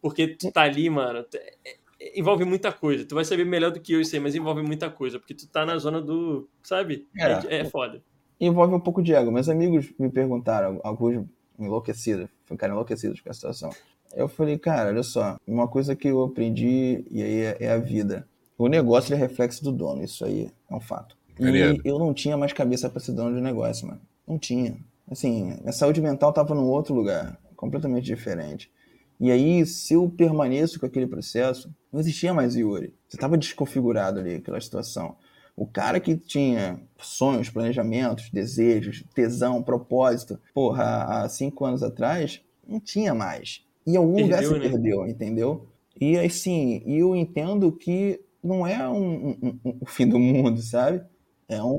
Porque tu tá ali, mano, é, é, envolve muita coisa. Tu vai saber melhor do que eu sei, mas envolve muita coisa, porque tu tá na zona do, sabe? É, é, é foda. Envolve um pouco de ego. Meus amigos me perguntaram, alguns enlouquecidos, ficaram enlouquecidos com a situação. Eu falei, cara, olha só, uma coisa que eu aprendi e aí é, é a vida. O negócio é reflexo do dono, isso aí é um fato. E eu não tinha mais cabeça para ser dono de negócio, mano. Não tinha. Assim, minha saúde mental tava num outro lugar, completamente diferente. E aí, se eu permaneço com aquele processo, não existia mais Yuri. Você tava desconfigurado ali, aquela situação. O cara que tinha sonhos, planejamentos, desejos, tesão, propósito, porra, há cinco anos atrás, não tinha mais. E em algum perdeu, lugar se né? perdeu, entendeu? E assim, eu entendo que não é um, um, um, o fim do mundo, sabe? É um,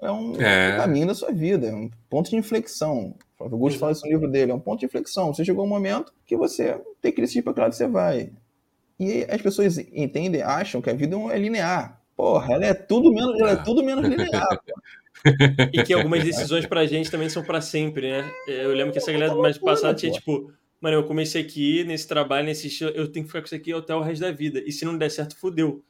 é um, é. caminho da sua vida, é um ponto de inflexão. O Augusto fala isso no livro dele, é um ponto de inflexão. Você chegou um momento que você tem que decidir para que lado você vai. E as pessoas entendem, acham que a vida é linear. Porra, ela é tudo menos, ela é tudo menos linear. e que algumas decisões pra gente também são para sempre, né? Eu lembro que essa galera mais passada tinha tipo, mano, eu comecei aqui nesse trabalho, nesse estilo, eu tenho que ficar com isso aqui até o resto da vida. E se não der certo, fudeu.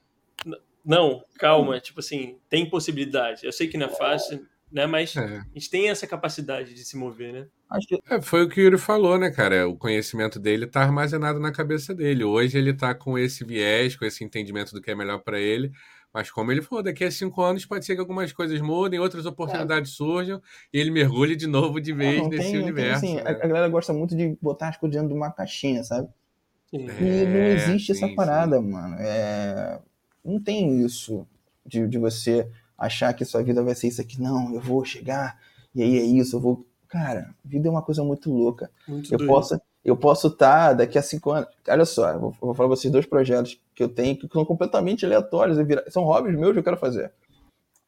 Não, calma, tipo assim, tem possibilidade. Eu sei que não é fácil, né? Mas é. a gente tem essa capacidade de se mover, né? Que... É, foi o que o Yuri falou, né, cara? O conhecimento dele tá armazenado na cabeça dele. Hoje ele tá com esse viés, com esse entendimento do que é melhor para ele. Mas como ele falou, daqui a cinco anos pode ser que algumas coisas mudem, outras oportunidades é. surjam e ele mergulhe de novo de vez não, nesse tem, universo. Tem, assim, né? a, galera gosta muito de botar as coisas dentro de uma caixinha, sabe? É, e não existe sim, essa parada, sim. mano. É... Não tem isso de, de você achar que sua vida vai ser isso aqui. Não, eu vou chegar e aí é isso, eu vou. Cara, vida é uma coisa muito louca. Muito eu posso eu posso estar tá daqui a cinco anos. Olha só, eu vou, eu vou falar pra vocês dois projetos que eu tenho que são completamente aleatórios. São hobbies meus que eu quero fazer.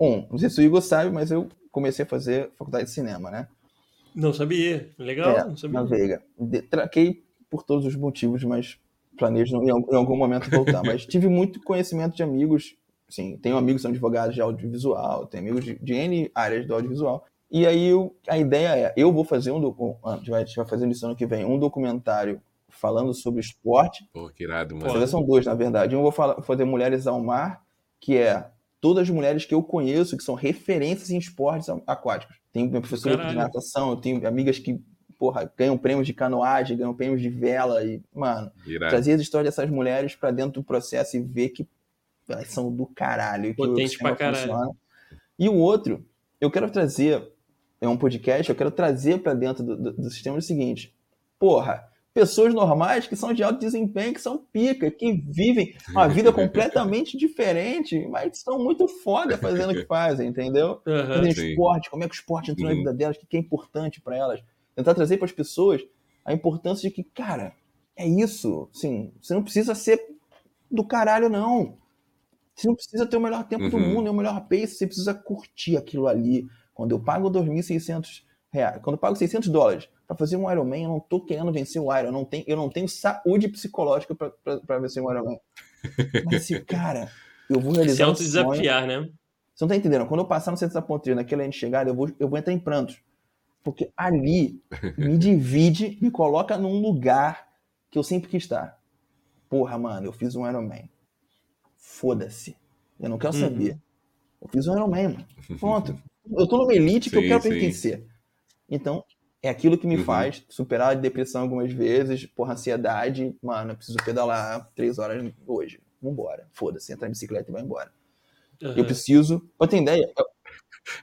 Um, não sei se o Igor sabe, mas eu comecei a fazer faculdade de cinema, né? Não sabia. Legal, é, não sabia. Na Veiga. De, traquei por todos os motivos, mas planejo em, em algum momento voltar. mas tive muito conhecimento de amigos. Sim, tenho amigos que são advogados de audiovisual, tenho amigos de, de N áreas do audiovisual. E aí eu, a ideia é, eu vou fazer um a gente vai, vai fazer isso ano que vem, um documentário falando sobre esporte. Pô, que irado, mano. São dois, na verdade. Um eu vou falar, fazer Mulheres ao Mar, que é todas as mulheres que eu conheço que são referências em esportes aquáticos. Tenho minha professora Caralho. de natação, eu tenho amigas que porra, ganham prêmios de canoagem, ganham prêmios de vela e, mano, Irado. trazer as histórias dessas mulheres para dentro do processo e ver que elas são do caralho. Potente que pra caralho. Funciona. E o outro, eu quero trazer é um podcast, eu quero trazer para dentro do, do, do, sistema o seguinte: porra, pessoas normais que são de alto desempenho, que são pica, que vivem uma vida completamente diferente, mas são muito foda fazendo o que fazem, entendeu? Uhum, Fazendo esporte, como é que o esporte entrou uhum. na vida delas, o que é importante para elas. Tentar trazer para as pessoas a importância de que, cara, é isso. Sim, você não precisa ser do caralho, não. Você não precisa ter o melhor tempo uhum. do mundo, nem o melhor pace, você precisa curtir aquilo ali quando eu pago 2.600 reais, quando eu pago 600 dólares para fazer um Ironman, eu não tô querendo vencer o Iron, eu não tenho, eu não tenho saúde psicológica para vencer um Ironman. Mas se, cara, eu vou realizar Se auto-desafiar, né? Você não tá entendendo? Quando eu passar no centro da ponteira, naquela de chegada, eu vou, eu vou entrar em prantos. Porque ali me divide, me coloca num lugar que eu sempre quis estar. Porra, mano, eu fiz um Ironman. Foda-se. Eu não quero uhum. saber. Eu fiz um Ironman, mano. Ponto. Eu tô numa elite sim, que eu quero pertencer. Então, é aquilo que me uhum. faz superar a depressão algumas vezes, porra, ansiedade. Mano, eu preciso pedalar três horas hoje. Vambora. Foda-se, entra na bicicleta e vai embora. Uhum. Eu preciso. Eu tenho ideia. Eu...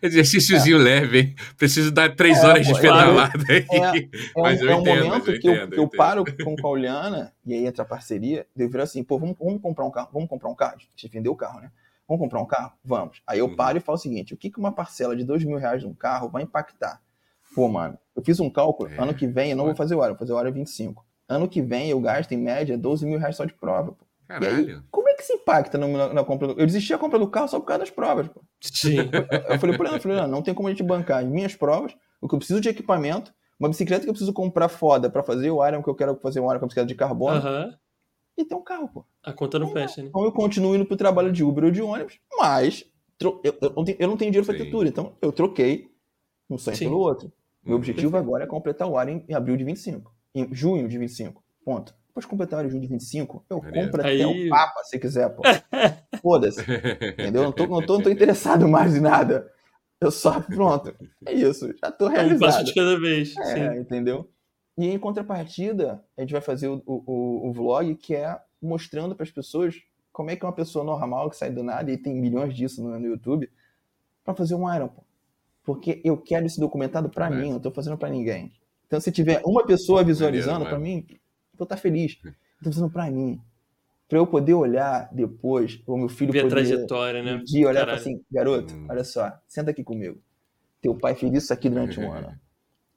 Exercíciozinho é. leve, hein? Preciso dar três é, horas de pedalada. É, é, mas um, é um entendo, momento eu que eu, eu, eu paro com a Pauliana, e aí entra a parceria, eu viro assim, pô, vamos, vamos comprar um carro, vamos comprar um carro. A gente vendeu o carro, né? Vamos comprar um carro? Vamos. Aí eu uhum. paro e falo o seguinte: o que, que uma parcela de dois mil reais de um carro vai impactar? Pô, mano, eu fiz um cálculo. É, ano que vem eu não vou fazer hora, vou fazer hora 25. Ano que vem eu gasto em média 12 mil reais só de prova. Pô. E aí, como é que se impacta na, na, compra do... Eu desisti da compra do carro só por causa das provas, pô. Sim. Eu, eu falei por ela, falei, não, não tem como a gente bancar as minhas provas, o que eu preciso de equipamento, uma bicicleta que eu preciso comprar foda para fazer o Iron que eu quero fazer um Iron com a bicicleta de carbono. Uhum e ter um carro, pô. A conta não fecha, né? Então eu continuo indo pro trabalho de Uber ou de ônibus, mas eu, eu, eu, não, tenho, eu não tenho dinheiro pra ter tudo, então eu troquei um sonho Sim. pelo outro. Meu uhum. objetivo agora é completar o ar em, em, abril de 25. Em junho de 25. Ponto. Depois de completar o ar em junho de 25, eu compro Aí... até o Papa, se quiser, pô. Foda-se. Entendeu? Não tô, não, tô, não tô interessado mais em nada. Eu só, pronto. É isso. Já tô realizado. É um passo de cada vez. É, Sim. entendeu? E em contrapartida, a gente vai fazer o, o, o vlog que é mostrando para as pessoas como é que uma pessoa normal que sai do nada, e tem milhões disso no, no YouTube, para fazer um Iron, pô. Porque eu quero esse documentado para mim, não estou fazendo para ninguém. Então, se tiver uma pessoa visualizando, para mim, eu vou estar tá feliz. Estou fazendo para mim. Pra eu poder olhar depois, o meu filho Ver a poder trajetória, né? de olhar e falar assim, garoto, Hum. olha só, senta aqui comigo. Teu pai fez isso aqui durante um ano.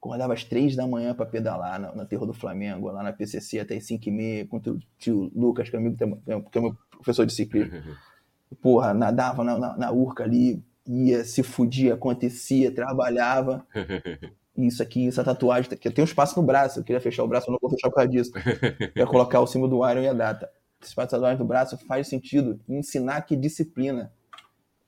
Acordava às três da manhã pra pedalar na, na Terra do Flamengo, lá na PCC até as cinco e meia, com o tio Lucas, que é, amigo, que é meu professor de ciclismo. Porra, nadava na, na, na urca ali, ia, se fudia, acontecia, trabalhava. Isso aqui, essa tatuagem, que eu tenho um espaço no braço, eu queria fechar o braço, eu não vou fechar por causa disso. Eu ia colocar o símbolo do Iron e a data. Esse tatuagem do braço faz sentido ensinar que disciplina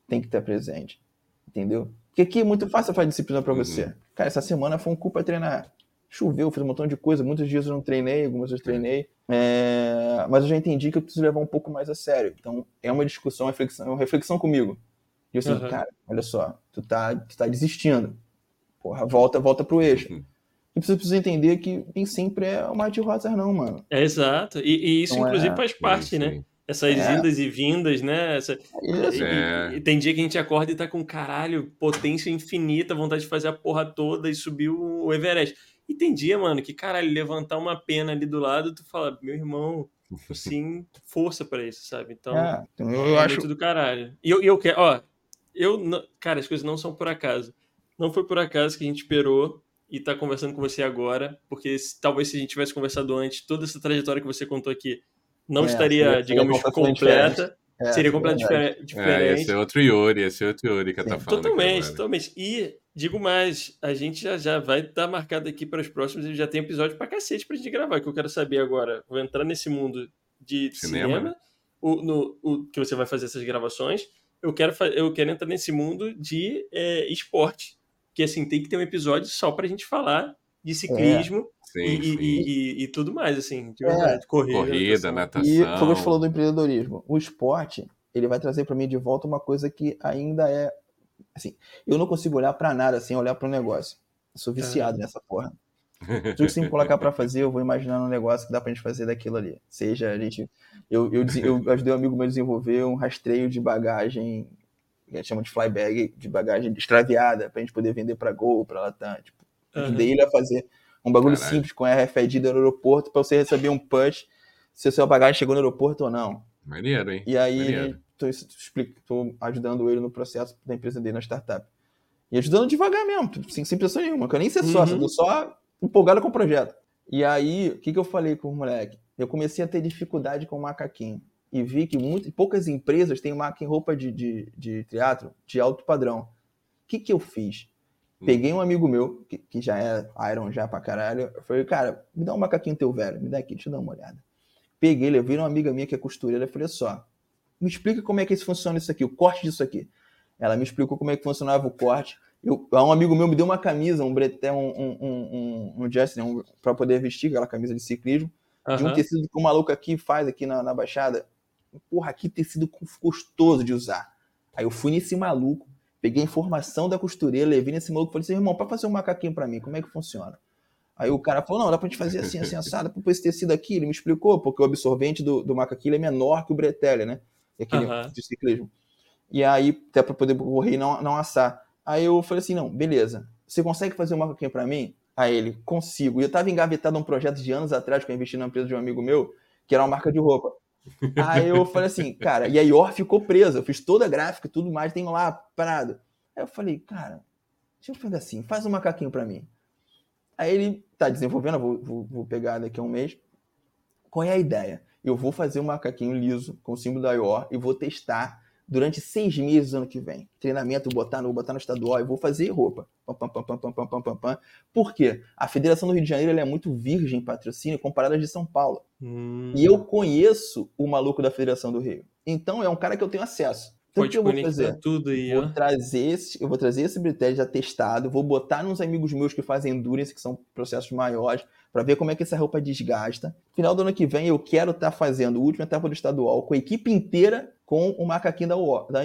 tem que estar presente. Entendeu? Porque aqui é muito fácil fazer disciplina pra você. Cara, essa semana foi um cu pra treinar. Choveu, fiz um montão de coisa. Muitos dias eu não treinei, algumas vezes treinei. É, Mas eu já entendi que eu preciso levar um pouco mais a sério. Então, é uma discussão, reflexão, uma reflexão comigo. E assim, Uhum. cara, olha só, tu tá, tu tá desistindo. Porra, volta, volta pro eixo. E você precisa entender que nem sempre é o mar de rosas, não, mano. É exato. E, e isso, é- inclusive, faz parte, Sim, né? Essas É. indas e vindas, né? Essa- Isso. E- É. e- e tem dia que a gente acorda e tá com caralho, potência infinita, vontade de fazer a porra toda e subir o Everest. E tem dia, mano, que caralho, levantar uma pena ali do lado, tu fala, meu irmão, sem força pra isso, sabe? Então, É, então eu, é eu acho. muito do caralho. E eu, eu quero, ó, eu, não- cara, as coisas não são por acaso. Não foi por acaso que a gente esperou e tá conversando com você agora, porque se- talvez se a gente tivesse conversado antes, toda essa trajetória que você contou aqui não É, estaria, digamos, completa. É, seria é completamente verdade. difer- É, diferente. outro Yuri, ia ser outro Yuri que Sim, tá falando. Totalmente, totalmente. E digo mais, a gente já, já vai estar marcado aqui para os próximos e já tem episódio pra cacete pra gente gravar, que eu quero saber agora. Vou entrar nesse mundo de Cinema, cinema, né? o, no, o que você vai fazer essas gravações. Eu quero, eu quero entrar nesse mundo de é, esporte. Que assim, tem que ter um episódio só pra gente falar de ciclismo Sim, e, sim. e- e- e tudo mais, assim, de É. verdade. Corrida, Corrida, natação. E natação. foi o que você falou do empreendedorismo. O esporte, ele vai trazer pra mim de volta uma coisa que ainda é. Assim, eu não consigo olhar pra nada sem olhar para um negócio. Eu sou viciado nessa porra. Tudo que você me colocar pra fazer, eu vou imaginar um negócio que dá pra gente fazer daquilo ali. Seja a gente. Eu, eu, eu ajudei um amigo meu a desenvolver um rastreio de bagagem, que eles chamam de flybag, de bagagem extraviada, pra gente poder vender pra Gol, pra Latam. Tipo, Aham. ajudei ele a fazer um bagulho Caralho. simples com RFID do aeroporto pra você receber um punch se a sua bagagem chegou no aeroporto ou não. Maneiro, hein? E aí, Maneiro. tô, explico- tô ajudando ele no processo da empresa dele na startup. E ajudando devagar mesmo, sem, sem pressão nenhuma. Que eu nem ser sócio, Uhum. eu tô só empolgado com o projeto. E aí, o que, que eu falei com o moleque? Eu comecei a ter dificuldade com o macaquinho. E vi que muito, poucas empresas têm maca em roupa de, de, de teatro de alto padrão. O que, que eu fiz? Hum. Peguei um amigo meu, que, que já é Iron já pra caralho. Eu falei, cara, me dá um macaquinho teu velho, me dá aqui, deixa eu dar uma olhada. Peguei, levei uma amiga minha que é costureira, falei, só, me explica como é que isso funciona isso aqui, o corte disso aqui. Ela me explicou como é que funcionava o corte. Eu, um amigo meu me deu uma camisa, um breté, um, um, um, um, um Justin, um, pra poder vestir, aquela camisa de ciclismo, de um tecido que o maluco aqui faz aqui na, na Baixada. Porra, que tecido gostoso de usar. Aí eu fui nesse maluco, peguei a informação da costureira, levei nesse maluco e falei assim, irmão, pra fazer um macaquinho pra mim, como é que funciona? Aí o cara falou, não, dá pra gente fazer assim, assim, assado, pra pôr esse tecido aqui. Ele me explicou, porque o absorvente do, do macaquinho é menor que o bretelle, né? Aquele Aham. de ciclismo. E aí, até pra poder correr e não, não assar. Aí eu falei assim, não, beleza. Você consegue fazer um macaquinho pra mim? Aí ele, consigo. E eu tava engavetado num projeto de anos atrás que eu investi na empresa de um amigo meu, que era uma marca de roupa. Aí eu falei assim, cara, e a IOR ficou presa. Eu fiz toda a gráfica e tudo mais, tenho lá parado. Aí eu falei, cara, deixa eu fazer assim, faz um macaquinho pra mim. Aí ele tá desenvolvendo, vou, vou, vou pegar daqui a um mês. Qual é a ideia? Eu vou fazer um macaquinho liso com o símbolo da IOR e vou testar durante seis meses ano que vem. Treinamento, botar no, botar no estadual e vou fazer roupa. Pam, pam, pam, pam, pam, pam, pam, pam, pam. Por quê? A Federação do Rio de Janeiro é muito virgem em patrocínio comparada à de São Paulo. Hum, E eu conheço o maluco da Federação do Rio. Então é um cara que eu tenho acesso. Então o pode que eu vou fazer? tudo aí, Vou ó. trazer esse, eu vou trazer esse Britel já testado, vou botar nos amigos meus que fazem endurance, que são processos maiores, para ver como é que essa roupa desgasta. Final do ano que vem eu quero estar fazendo a última etapa do estadual com a equipe inteira com o macaquinho da, UOR, da,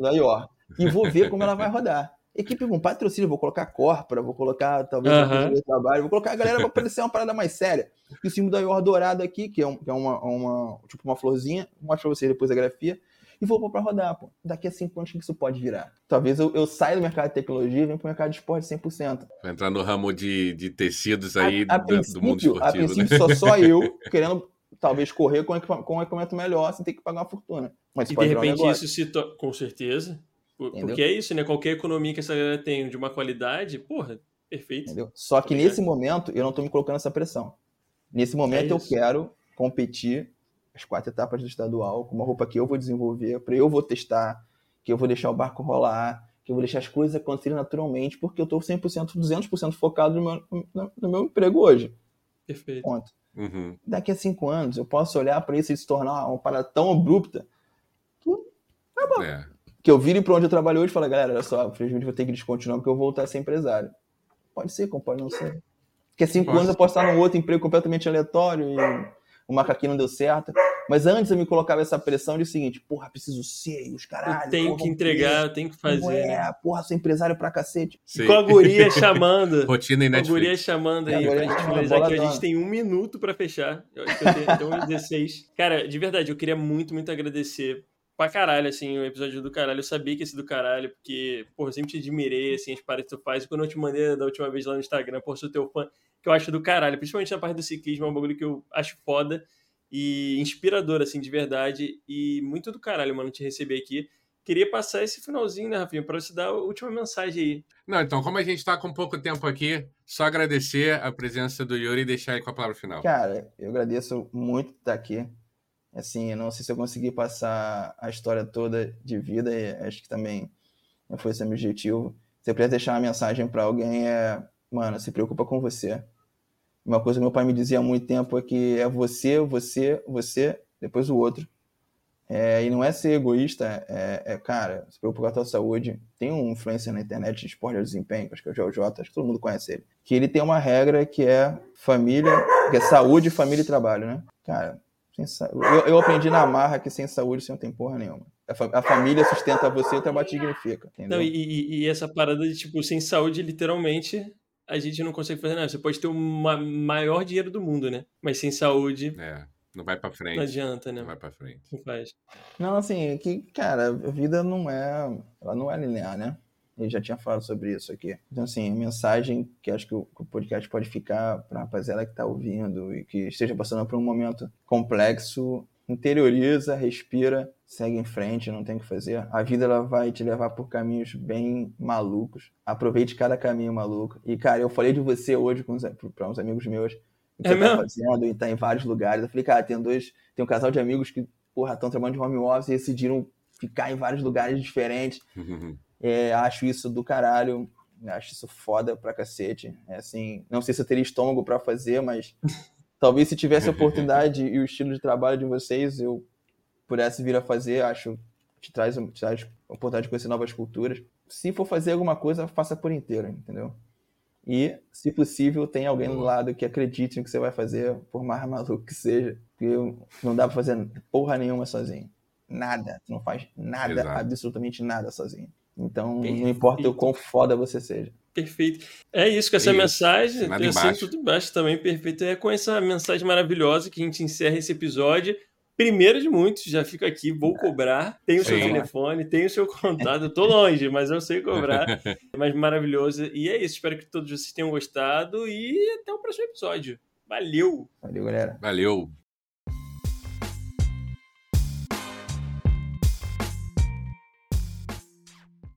da IOR. E vou ver como ela vai rodar. Equipe com patrocínio, vou colocar Corpora, vou colocar talvez a do trabalho, vou colocar a galera para parecer uma parada mais séria. E o símbolo da IOR dourado aqui, que é, um- que é uma, uma- tipo uma florzinha, vou mostrar pra vocês depois a grafia e vou pôr pra rodar, pô. Daqui a cinco anos, o que isso pode virar? Talvez eu, eu saia do mercado de tecnologia e venha pro mercado de esporte 100%. Vai entrar no ramo de, de tecidos aí a, a do, do mundo princípio, a esportivo, né? princípio só, só eu querendo talvez correr com, com um equipamento melhor, você tem que pagar uma fortuna. Mas e de repente um isso se to... com certeza. Entendeu? Porque é isso, né? Qualquer economia que essa galera tem de uma qualidade, porra, perfeito. Entendeu? Só que nesse momento eu não tô me colocando essa pressão. Nesse momento é eu quero competir as quatro etapas do estadual com uma roupa que eu vou desenvolver, para eu vou testar, que eu vou deixar o barco rolar, que eu vou deixar as coisas acontecerem naturalmente, porque eu estou 100%, 200% focado no meu, no meu emprego hoje. Perfeito. Ponto. Uhum. Daqui a cinco anos, eu posso olhar para isso e se tornar uma parada tão abrupta que, tá bom. É. que eu vire para onde eu trabalho hoje e falo, galera, olha só, infelizmente vou ter que descontinuar porque eu vou voltar a ser empresário. Pode ser, como pode não ser. Porque a cinco posso. anos eu posso estar num outro emprego completamente aleatório e o macaquinho não deu certo. Mas antes eu me colocava essa pressão de o seguinte, porra, preciso ser, os caralho. Eu tenho porra, que entregar, eu tenho que fazer. É, né? porra, sou empresário pra cacete. Sim. Com a guria chamando. Rotina e Netflix. Com a guria chamando aí pra gente finalizar aqui. A gente tem um minuto pra fechar. Eu acho que eu tenho até uns 16. Cara, de verdade, eu queria muito, muito agradecer pra caralho, assim, o episódio do caralho. Eu sabia que esse do caralho, porque, porra, eu sempre te admirei, assim, as paradas que tu faz. E quando eu te mandei da última vez lá no Instagram, porra, sou teu fã, que eu acho do caralho. Principalmente na parte do ciclismo, é um bagulho que eu acho foda e inspirador, assim, de verdade. E muito do caralho, mano, te receber aqui. Queria passar esse finalzinho, né, Rafinha, para você dar a última mensagem aí. Não, então, como a gente está com pouco tempo aqui, só agradecer a presença do Yuri e deixar ele com a palavra final. Cara, eu agradeço muito estar aqui. Assim, não sei se eu consegui passar a história toda de vida, e acho que também foi esse o meu objetivo. Se eu puder deixar uma mensagem para alguém, é, mano, se preocupa com você uma coisa que meu pai me dizia há muito tempo é que é você, você, você, depois o outro. É, e não é ser egoísta, é, é, cara, se preocupar com a tua saúde. Tem um influencer na internet de esporte de desempenho, acho que é o GeoJ, acho que todo mundo conhece ele. Que ele tem uma regra que é família, que é saúde, família e trabalho, né? Cara, eu, eu, aprendi na marra que sem saúde você não tem porra nenhuma. A, fa a família sustenta você, o trabalho significa. Entendeu? Não, e, e, essa parada de, tipo, sem saúde, literalmente, a gente não consegue fazer nada. Você pode ter o maior dinheiro do mundo, né? Mas sem saúde. É, não vai pra frente. Não adianta, né? Não vai pra frente. Não faz. Não, assim, é que, cara, a vida não é. Ela não é linear, né? Eu já tinha falado sobre isso aqui. Então, assim, a mensagem que acho que o, que o podcast pode ficar pra rapaziada que tá ouvindo e que esteja passando por um momento complexo interioriza, respira, segue em frente, não tem o que fazer. A vida ela vai te levar por caminhos bem malucos. Aproveite cada caminho maluco. E, cara, eu falei de você hoje para uns amigos meus. O que é você tá fazendo e tá em vários lugares. Eu falei, cara, tem dois. Tem um casal de amigos que, porra, estão trabalhando de home office e decidiram ficar em vários lugares diferentes. é, acho isso do caralho. Acho isso foda pra cacete. É assim, não sei se eu teria estômago para fazer, mas Talvez se tivesse a oportunidade e o estilo de trabalho de vocês, eu pudesse vir a fazer, acho te traz, te traz a oportunidade de conhecer novas culturas. Se for fazer alguma coisa, faça por inteiro, entendeu? E, se possível, tem alguém do lado que acredite no que você vai fazer, por mais maluco que seja. Porque não dá pra fazer porra nenhuma sozinho. Nada. Tu não faz nada, Exato. absolutamente nada sozinho. Então, Perfeito. não importa o quão foda você seja. Perfeito. É isso, com essa isso. mensagem, Nada eu embaixo. tudo embaixo também, perfeito. É com essa mensagem maravilhosa que a gente encerra esse episódio. Primeiro de muitos, já fico aqui, vou cobrar. Tenho o seu telefone, tenho o seu contato. Eu tô longe, mas eu sei cobrar. mas maravilhoso. E é isso, espero que todos vocês tenham gostado e até o próximo episódio. Valeu! Valeu, galera. Valeu!